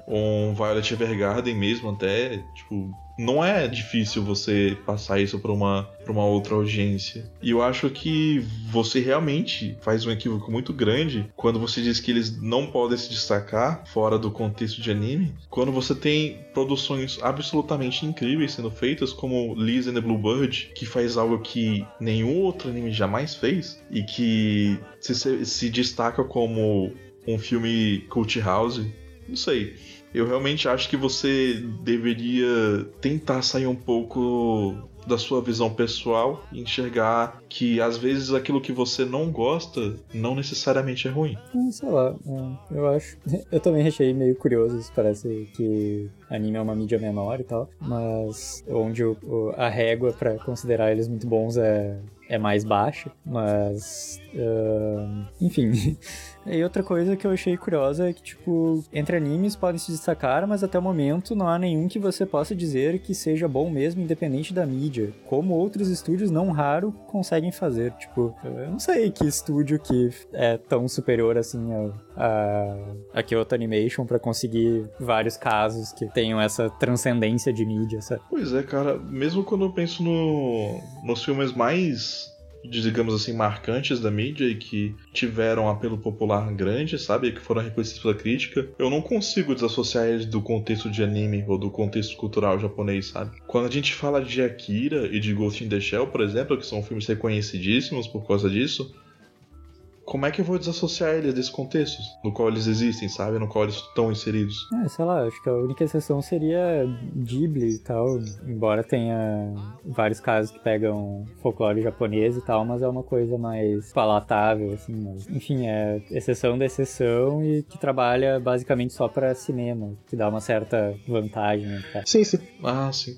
um Violet Evergarden mesmo até, tipo, não é difícil você passar isso para uma, uma outra audiência. E eu acho que você realmente faz um equívoco muito grande quando você diz que eles não podem se destacar fora do contexto de anime, quando você tem produções absolutamente incríveis sendo feitas, como Liz and the Bluebird, que faz algo que nenhum outro anime jamais fez e que se, se destaca como um filme cult house. Não sei. Eu realmente acho que você deveria tentar sair um pouco da sua visão pessoal e enxergar que às vezes aquilo que você não gosta não necessariamente é ruim. Hum, Sei lá, hum, eu acho. Eu também achei meio curioso, parece que anime é uma mídia menor e tal, mas onde a régua pra considerar eles muito bons é, é mais baixa, mas. ahn, enfim. E outra coisa que eu achei curiosa é que, tipo, entre animes podem se destacar, mas até o momento não há nenhum que você possa dizer que seja bom mesmo, independente da mídia. Como outros estúdios não raro conseguem fazer. Tipo, eu não sei que estúdio que é tão superior assim ao- a, a Kyoto Animation pra conseguir vários casos que tenham essa transcendência de mídia, sabe? Pois é, cara, mesmo quando eu penso no, nos filmes mais, digamos assim, marcantes da mídia e que tiveram um apelo popular grande, sabe, que foram reconhecidos pela crítica, eu não consigo desassociar eles do contexto de anime ou do contexto cultural japonês, sabe? Quando a gente fala de Akira e de Ghost in the Shell, por exemplo, que são filmes reconhecidíssimos por causa disso, como é que eu vou desassociar eles desse contexto no qual eles existem, sabe? No qual eles estão inseridos. É, sei lá, acho que a única exceção seria Ghibli e tal, embora tenha vários casos que pegam folclore japonês e tal, mas é uma coisa mais palatável, assim, mas, enfim, é exceção da exceção e que trabalha basicamente só pra cinema, que dá uma certa vantagem, né? Sim, sim. Ah, sim.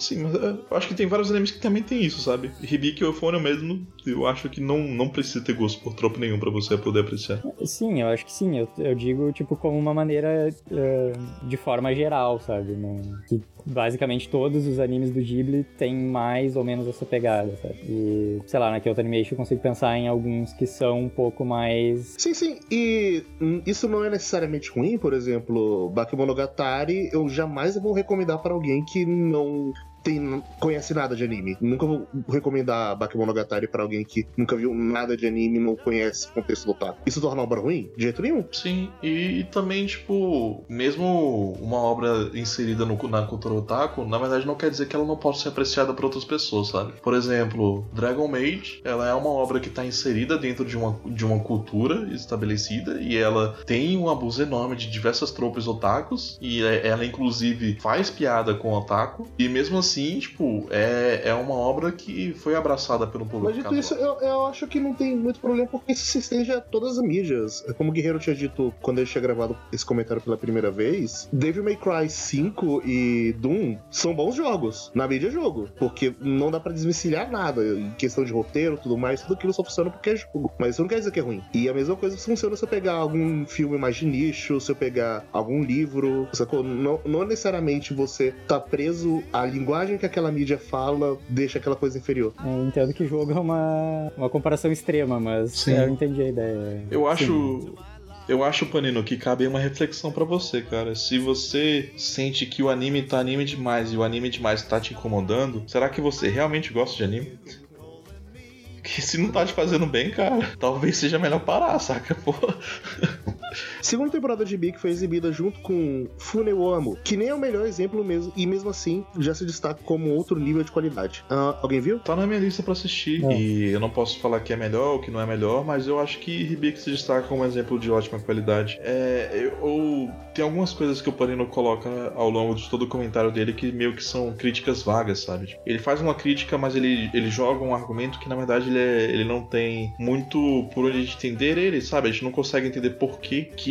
Sim, mas é, eu acho que tem vários animes que também tem isso, sabe? Hibiki Euphonium mesmo, eu acho que não, não precisa ter gosto por tropo nenhum pra você poder apreciar. Sim, eu acho que sim. Eu, eu digo, tipo, como uma maneira eh, de forma geral, sabe? Não- que basicamente todos os animes do Ghibli têm mais ou menos essa pegada, sabe? E, sei lá, na Kyoto Animation eu consigo pensar em alguns que são um pouco mais. Sim, sim. E isso não é necessariamente ruim, por exemplo, Bakemonogatari eu jamais vou recomendar para alguém que não tem, conhece nada de anime. Nunca vou recomendar Bakemonogatari para alguém que nunca viu nada de anime e não conhece o contexto do otaku. Isso torna uma obra ruim? De jeito nenhum. Sim, e, e também, tipo, mesmo uma obra inserida no- na cultura otaku, na verdade não quer dizer que ela não possa ser apreciada por outras pessoas, sabe? Por exemplo, Dragon Maid, ela é uma obra que está inserida dentro de uma, de uma cultura estabelecida e ela tem um abuso enorme de diversas tropes otakus e é- ela, inclusive, faz piada com o otaku e mesmo assim, tipo, é, é uma obra que foi abraçada pelo público. Mas dito isso, eu, eu acho que não tem muito problema porque isso se estende a todas as mídias. É Como o Guerreiro tinha dito quando ele tinha gravado esse comentário pela primeira vez, Devil May Cry 5 e Doom são bons jogos. Na mídia é jogo. Porque não dá pra desvencilhar nada. Em questão de roteiro tudo mais, tudo aquilo só funciona porque é jogo. Mas isso não quer dizer que é ruim. E a mesma coisa funciona se eu pegar algum filme mais de nicho, se eu pegar algum livro, sacou? Não, não necessariamente você tá preso à linguagem que aquela mídia fala, deixa aquela coisa inferior. Eu entendo que jogo é uma, uma comparação extrema, mas Sim. eu entendi a ideia. Eu Sim. acho. Eu acho, Panino, que cabe uma reflexão pra você, cara. Se você sente que o anime tá anime demais e o anime demais tá te incomodando, será que você realmente gosta de anime? Porque se não tá te fazendo bem, cara, talvez seja melhor parar, saca? Pô. Segunda temporada de Big foi exibida junto com Fune wo Amo, que nem é o melhor exemplo mesmo, e mesmo assim já se destaca como outro nível de qualidade. Ah, alguém viu? Tá na minha lista pra assistir. É. E eu não posso falar que é melhor ou que não é melhor, mas eu acho que Hibiki se destaca como um exemplo de ótima qualidade. É, eu, ou tem algumas coisas que o Panino coloca ao longo de todo o comentário dele que meio que são críticas vagas, sabe? Tipo, Ele faz uma crítica, mas ele, ele joga um argumento que na verdade ele, é- ele não tem muito por onde entender ele, sabe? A gente não consegue entender por que que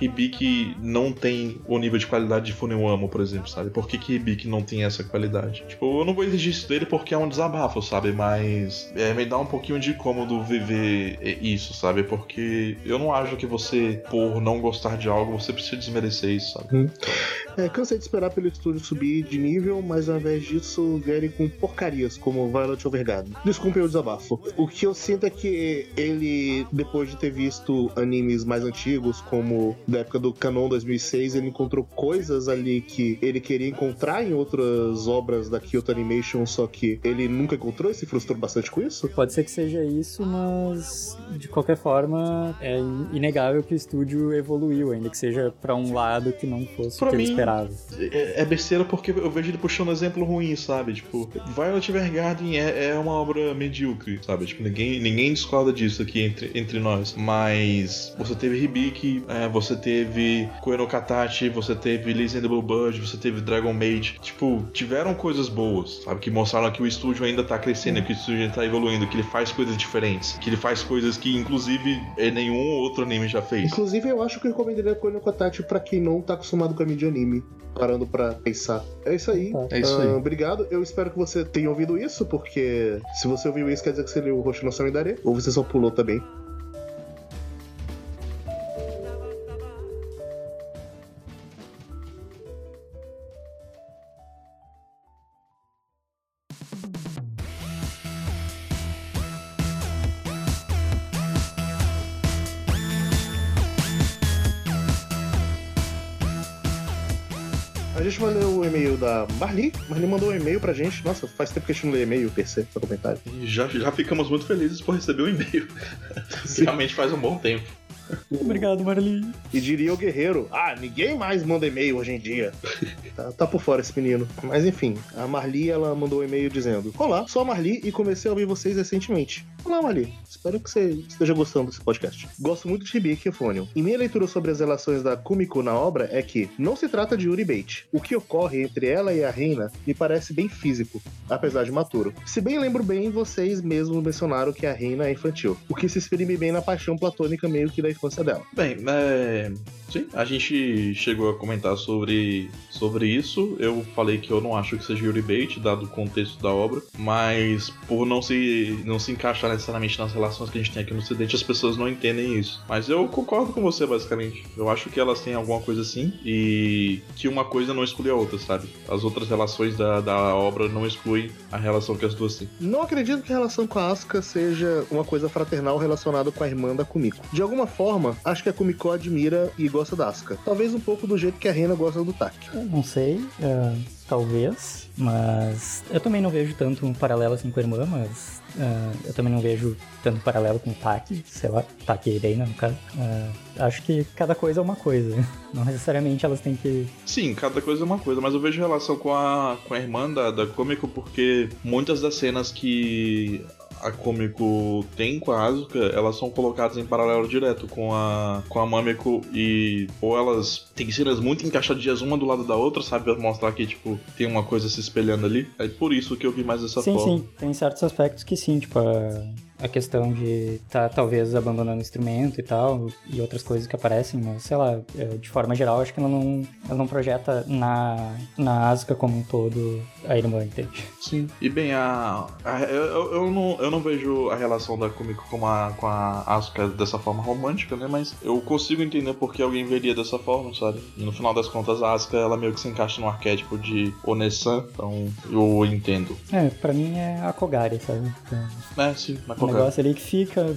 Hibiki não tem o nível de qualidade de Funewamo, por exemplo, sabe? Por que, que Hibiki não tem essa qualidade? Tipo, eu não vou exigir isso dele porque é um desabafo, sabe? Mas é, me dá um pouquinho de incômodo viver isso, sabe? Porque eu não acho que você, por não gostar de algo, você precisa desmerecer isso, sabe? É, cansei de esperar pelo estúdio subir de nível, mas ao invés disso vierem com porcarias como Violet Overgarden. Desculpe o desabafo. O que eu sinto é que ele, depois de ter visto animes mais antigos, como da época do Canon 2006, ele encontrou coisas ali que ele queria encontrar em outras obras da Kyoto Animation, só que ele nunca encontrou e se frustrou bastante com isso. Pode ser que seja isso, mas de qualquer forma é in- inegável que o estúdio evoluiu, ainda que seja pra um lado que não fosse Pra o que ele mim- esperava. É, é besteira porque eu vejo ele puxando exemplo ruim, sabe? Tipo, Violet Evergarden é, é uma obra medíocre, sabe? Tipo, ninguém, ninguém discorda disso aqui entre, entre nós. Mas você teve Hibiki, é, você teve Koe no Katachi, você teve Lizzie and the Blue Bird, você teve Dragon Maid. Tipo, tiveram coisas boas, sabe? Que mostraram que o estúdio ainda tá crescendo, que o estúdio ainda tá evoluindo, que ele faz coisas diferentes, que ele faz coisas que, inclusive, é, nenhum outro anime já fez. Inclusive, eu acho que eu recomendaria Kono Kotachi pra quem não tá acostumado com a mídia anime, parando pra pensar. É isso aí. Tá. É isso aí. Ah, obrigado. Eu espero que você tenha ouvido isso, porque se você ouviu isso, quer dizer que você leu o Roxo no Samidare, ou você só pulou também. O e-mail da Marli. Marli mandou um e-mail pra gente. Nossa, faz tempo que a gente não lê e-mail, PC, pra comentário. E já, já ficamos muito felizes por receber o e-mail. Sim. Realmente faz um bom tempo. Obrigado, Marli. E diria o guerreiro: Ah, ninguém mais manda e-mail hoje em dia. tá, tá por fora esse menino. Mas enfim, a Marli, ela mandou um e-mail dizendo: Olá, sou a Marli e comecei a ouvir vocês recentemente. Olá, Marli. Espero que você esteja gostando desse podcast. Gosto muito de Hibiki e Euphonium. E minha leitura sobre as relações da Kumiko na obra é que não se trata de Yuri Bait. O que ocorre entre ela e a reina me parece bem físico, apesar de maturo. Se bem lembro bem, vocês mesmos mencionaram que a reina é infantil, o que se exprime bem na paixão platônica meio que da infância dela. Bem, é... sim, a gente chegou a comentar sobre, sobre isso. Eu falei que eu não acho que seja Yuri Bait, dado o contexto da obra, mas por não se, não se encaixar necessariamente nas relações que a gente tem aqui no Ocidente, as pessoas não entendem isso. Mas eu concordo com você, basicamente. Eu acho que elas têm alguma coisa assim e que uma coisa não exclui a outra, sabe? As outras relações da, da obra não excluem a relação que as duas têm. Não acredito que a relação com a Asuka seja uma coisa fraternal relacionada com a irmã da Kumiko. De alguma forma, acho que a Kumiko admira e gosta da Asuka. Talvez um pouco do jeito que a Reina gosta do Taki. Não sei, é, talvez, mas eu também não vejo tanto um paralelo assim com a irmã, mas é, eu também não vejo tanto paralelo com o Taki, sei lá, Taki e Reina, no caso. É, acho que cada coisa é uma coisa. Não necessariamente elas têm que. Sim, cada coisa é uma coisa, mas eu vejo relação com a, com a irmã da, da Komiko porque muitas das cenas que a Komiko tem com a Asuka, elas são colocadas em paralelo direto com a, com a Mamiko e ou elas têm cenas muito encaixadinhas uma do lado da outra, sabe? Pra mostrar que, tipo, tem uma coisa se espelhando ali. É por isso que eu vi mais dessa sim, forma. sim, tem certos aspectos que sim, tipo, a, a questão de tá talvez abandonando o instrumento e tal, e outras coisas que aparecem, mas sei lá, de forma geral, acho que ela não, ela não projeta na, na Asuka como um todo a irmã, entende? Sim. E bem, a, a- eu, eu, não, eu não vejo a relação da Kumiko com a, com a Asuka dessa forma romântica, né? Mas eu consigo entender porque alguém veria dessa forma, sabe? E no final das contas, a Asuka, ela meio que se encaixa no arquétipo de Onesan, então eu entendo. É, pra mim é a Kogari, sabe? Então, É, sim, na qualquer. Negócio ali que fica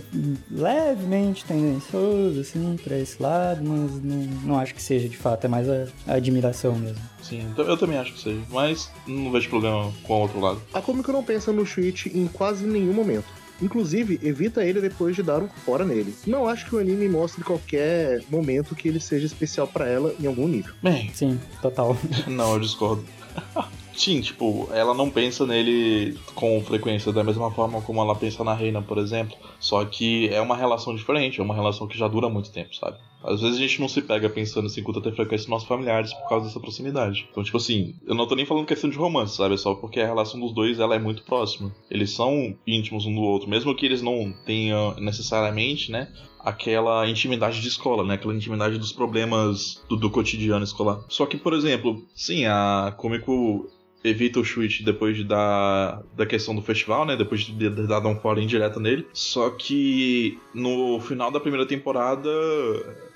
levemente tendencioso, assim, pra esse lado, mas não, não acho que seja de fato, é mais a, a admiração mesmo. Sim, então eu também acho que seja. Mas não vejo problema com o outro lado. A Komiko não pensa no Shuichi em quase nenhum momento. Inclusive, evita ele depois de dar um fora nele. Não acho que o anime mostre qualquer momento que ele seja especial pra ela em algum nível. Bem, Sim, total. Não, eu discordo. Sim, tipo, ela não pensa nele com frequência da mesma forma como ela pensa na Reina, por exemplo. Só que é uma relação diferente, é uma relação que já dura muito tempo, sabe? Às vezes a gente não se pega pensando assim com tanta frequência nos nossos familiares por causa dessa proximidade. Então, tipo assim, eu não tô nem falando questão de romance, sabe? É só porque a relação dos dois ela é muito próxima. Eles são íntimos um do outro, mesmo que eles não tenham necessariamente, né? aquela intimidade de escola, né? Aquela intimidade dos problemas do, do cotidiano escolar. Só que, por exemplo, sim, a Komiko evita o Shuichi depois de dar da questão do festival, né? Depois de ter dado um fora indireta nele. Só que no final da primeira temporada,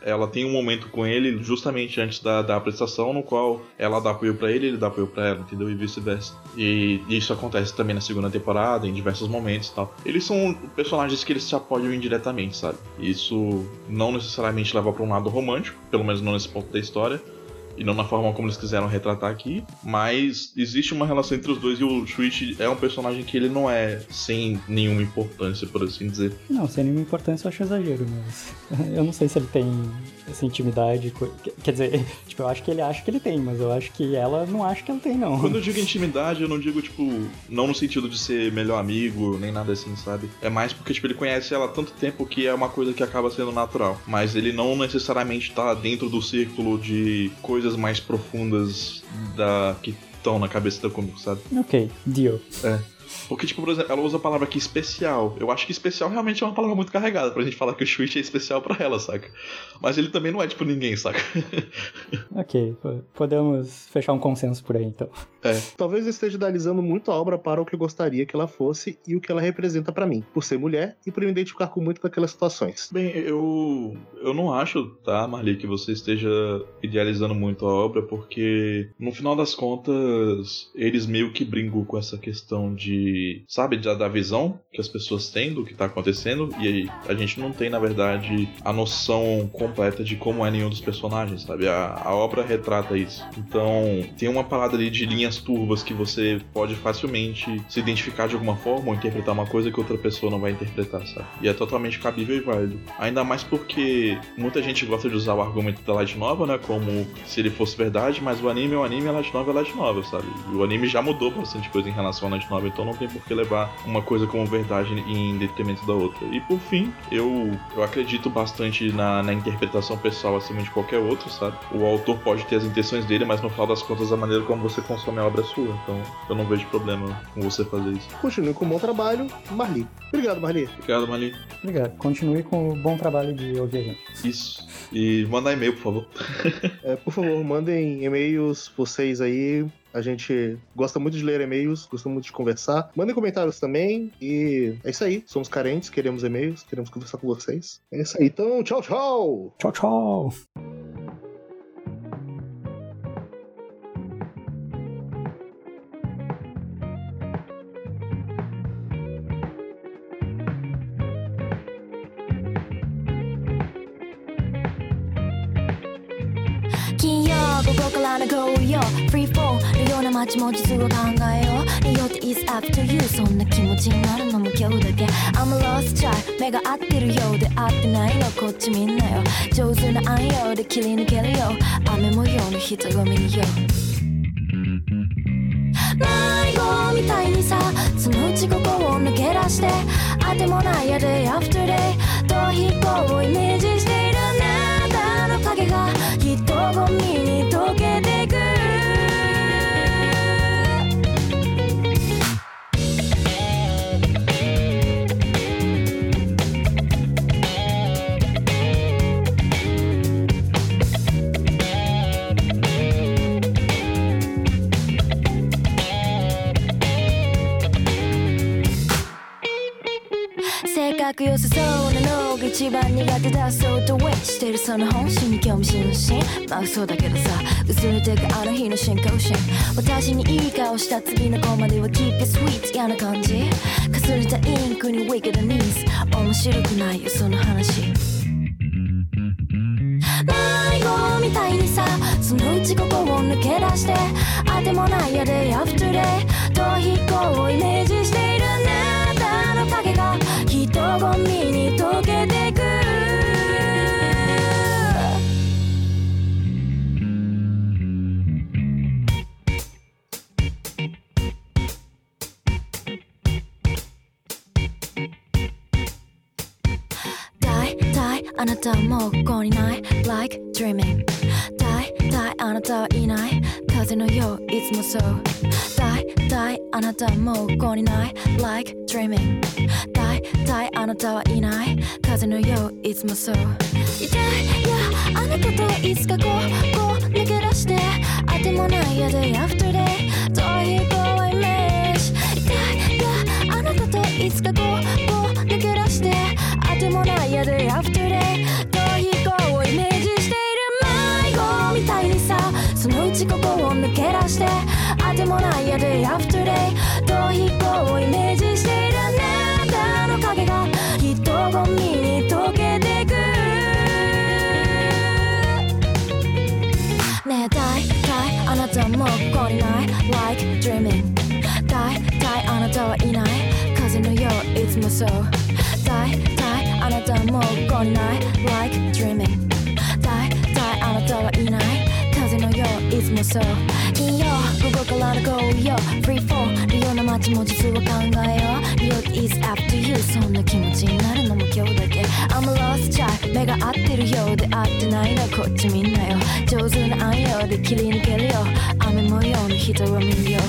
ela tem um momento com ele justamente antes da, da apresentação, no qual ela dá apoio pra ele, ele dá apoio pra ela, entendeu? E vice-versa. E isso acontece também na segunda temporada, em diversos momentos e tal. Eles são personagens que eles se apoiam indiretamente, sabe? Isso não necessariamente leva pra um lado romântico, pelo menos não nesse ponto da história e não na forma como eles quiseram retratar aqui, mas existe uma relação entre os dois e o Shuichi é um personagem que ele não é sem nenhuma importância, por assim dizer. Não, sem nenhuma importância eu acho exagero, mas eu não sei se ele tem essa intimidade. Quer dizer, tipo, eu acho que ele acha que ele tem, mas eu acho que ela não acha que ela tem, não. Quando eu digo intimidade, eu não digo, tipo, não no sentido de ser melhor amigo, nem nada assim, sabe? É mais porque, tipo, ele conhece ela há tanto tempo que é uma coisa que acaba sendo natural. Mas ele não necessariamente tá dentro do círculo de coisas mais profundas da que estão na cabeça da Kumiko, sabe? Ok, deal. Porque, tipo, por exemplo, ela usa a palavra aqui especial. Eu acho que especial realmente é uma palavra muito carregada pra gente falar que o Shuichi é especial pra ela, saca? Mas ele também não é, tipo, ninguém, saca? Ok, po- podemos fechar um consenso por aí, então. Talvez eu esteja idealizando muito a obra para o que eu gostaria que ela fosse e o que ela representa pra mim, por ser mulher e por me identificar com muito com aquelas situações. Bem, eu eu não acho, tá, Marli, que você esteja idealizando muito a obra, porque no final das contas eles meio que brincam com essa questão de sabe, da, da visão que as pessoas têm do que tá acontecendo e aí a gente não tem, na verdade, a noção completa de como é nenhum dos personagens, sabe? A, a obra retrata isso. Então, tem uma parada ali de linhas turvas que você pode facilmente se identificar de alguma forma ou interpretar uma coisa que outra pessoa não vai interpretar, sabe? E é totalmente cabível e válido. Ainda mais porque muita gente gosta de usar o argumento da Light Novel, né? Como se ele fosse verdade, mas o anime é o anime, a Light Novel é a Light Novel, sabe? E o anime já mudou bastante coisa em relação à Light Novel, então não tem por que levar uma coisa como verdade em detrimento da outra. E por fim, eu, eu acredito bastante na, na interpretação pessoal acima de qualquer outro, sabe? O autor pode ter as intenções dele, mas no final das contas a maneira como você consome a obra é sua. Então eu não vejo problema com você fazer isso. Continue com o bom trabalho, Marli. Obrigado, Marli. Obrigado, Mali. Obrigado. Continue com o bom trabalho de ouvir a gente. Isso. E mandar e-mail, por favor. É, por favor, mandem e-mails, vocês aí. A gente gosta muito de ler e-mails, gosta muito de conversar. Mandem comentários também. E é isso aí. Somos carentes, queremos e-mails, queremos conversar com vocês. É isso aí. Então, tchau, tchau! Tchau, tchau! 金曜午後からの Go よ。Free fall のような街も実は考えよう。によって It's up to you そんな気持ちになるのも今日だけ。I'm a lost child 目が合ってるようで合ってないの。こっちみんなよ。上手な暗用で切り抜けるよ。雨模様の人混みによ。迷子みたいにさそのうちここを抜け出して。あてもないや Day after day 逃避行をイメージしている。あなた込みに溶け性格良さそうなのが一番苦手だそうとウェイしてるその本心に興味津々。まあ嘘だけどさ薄れてくあの日の進行心私にいい顔した次の子までは Keep it sweet 嫌な感じ。かすれたインクに Wicked Knees 面白くないよその話。迷子みたいにさそのうちここを抜け出してあてもないや Day after day 逃避行をイメージしているあなたの影がゴミに溶けてくあなたもうここにない Like dreaming あなたはいない。風のよういつもそう。Die, die あなたもうここにない。Like dreaming Die, die あなたはいない。風のよういつもそう。痛いやあなたといつかこうこう抜け出して。あてもないや Day after day 逃避ういつもそう。大体あなたもうここにない。Like dreaming. 大体あなたはいない。風のよういつもそう。金曜午後からの Go よ。Free fall のような街も実は考えよう。Youth is up to you そんな気持ちになるのも今日だけ。I'm a lost child 目が合ってるようで合ってないの。こっちみんなよ。上手な暗用で切り抜けるよ。雨模様の人を見るよ。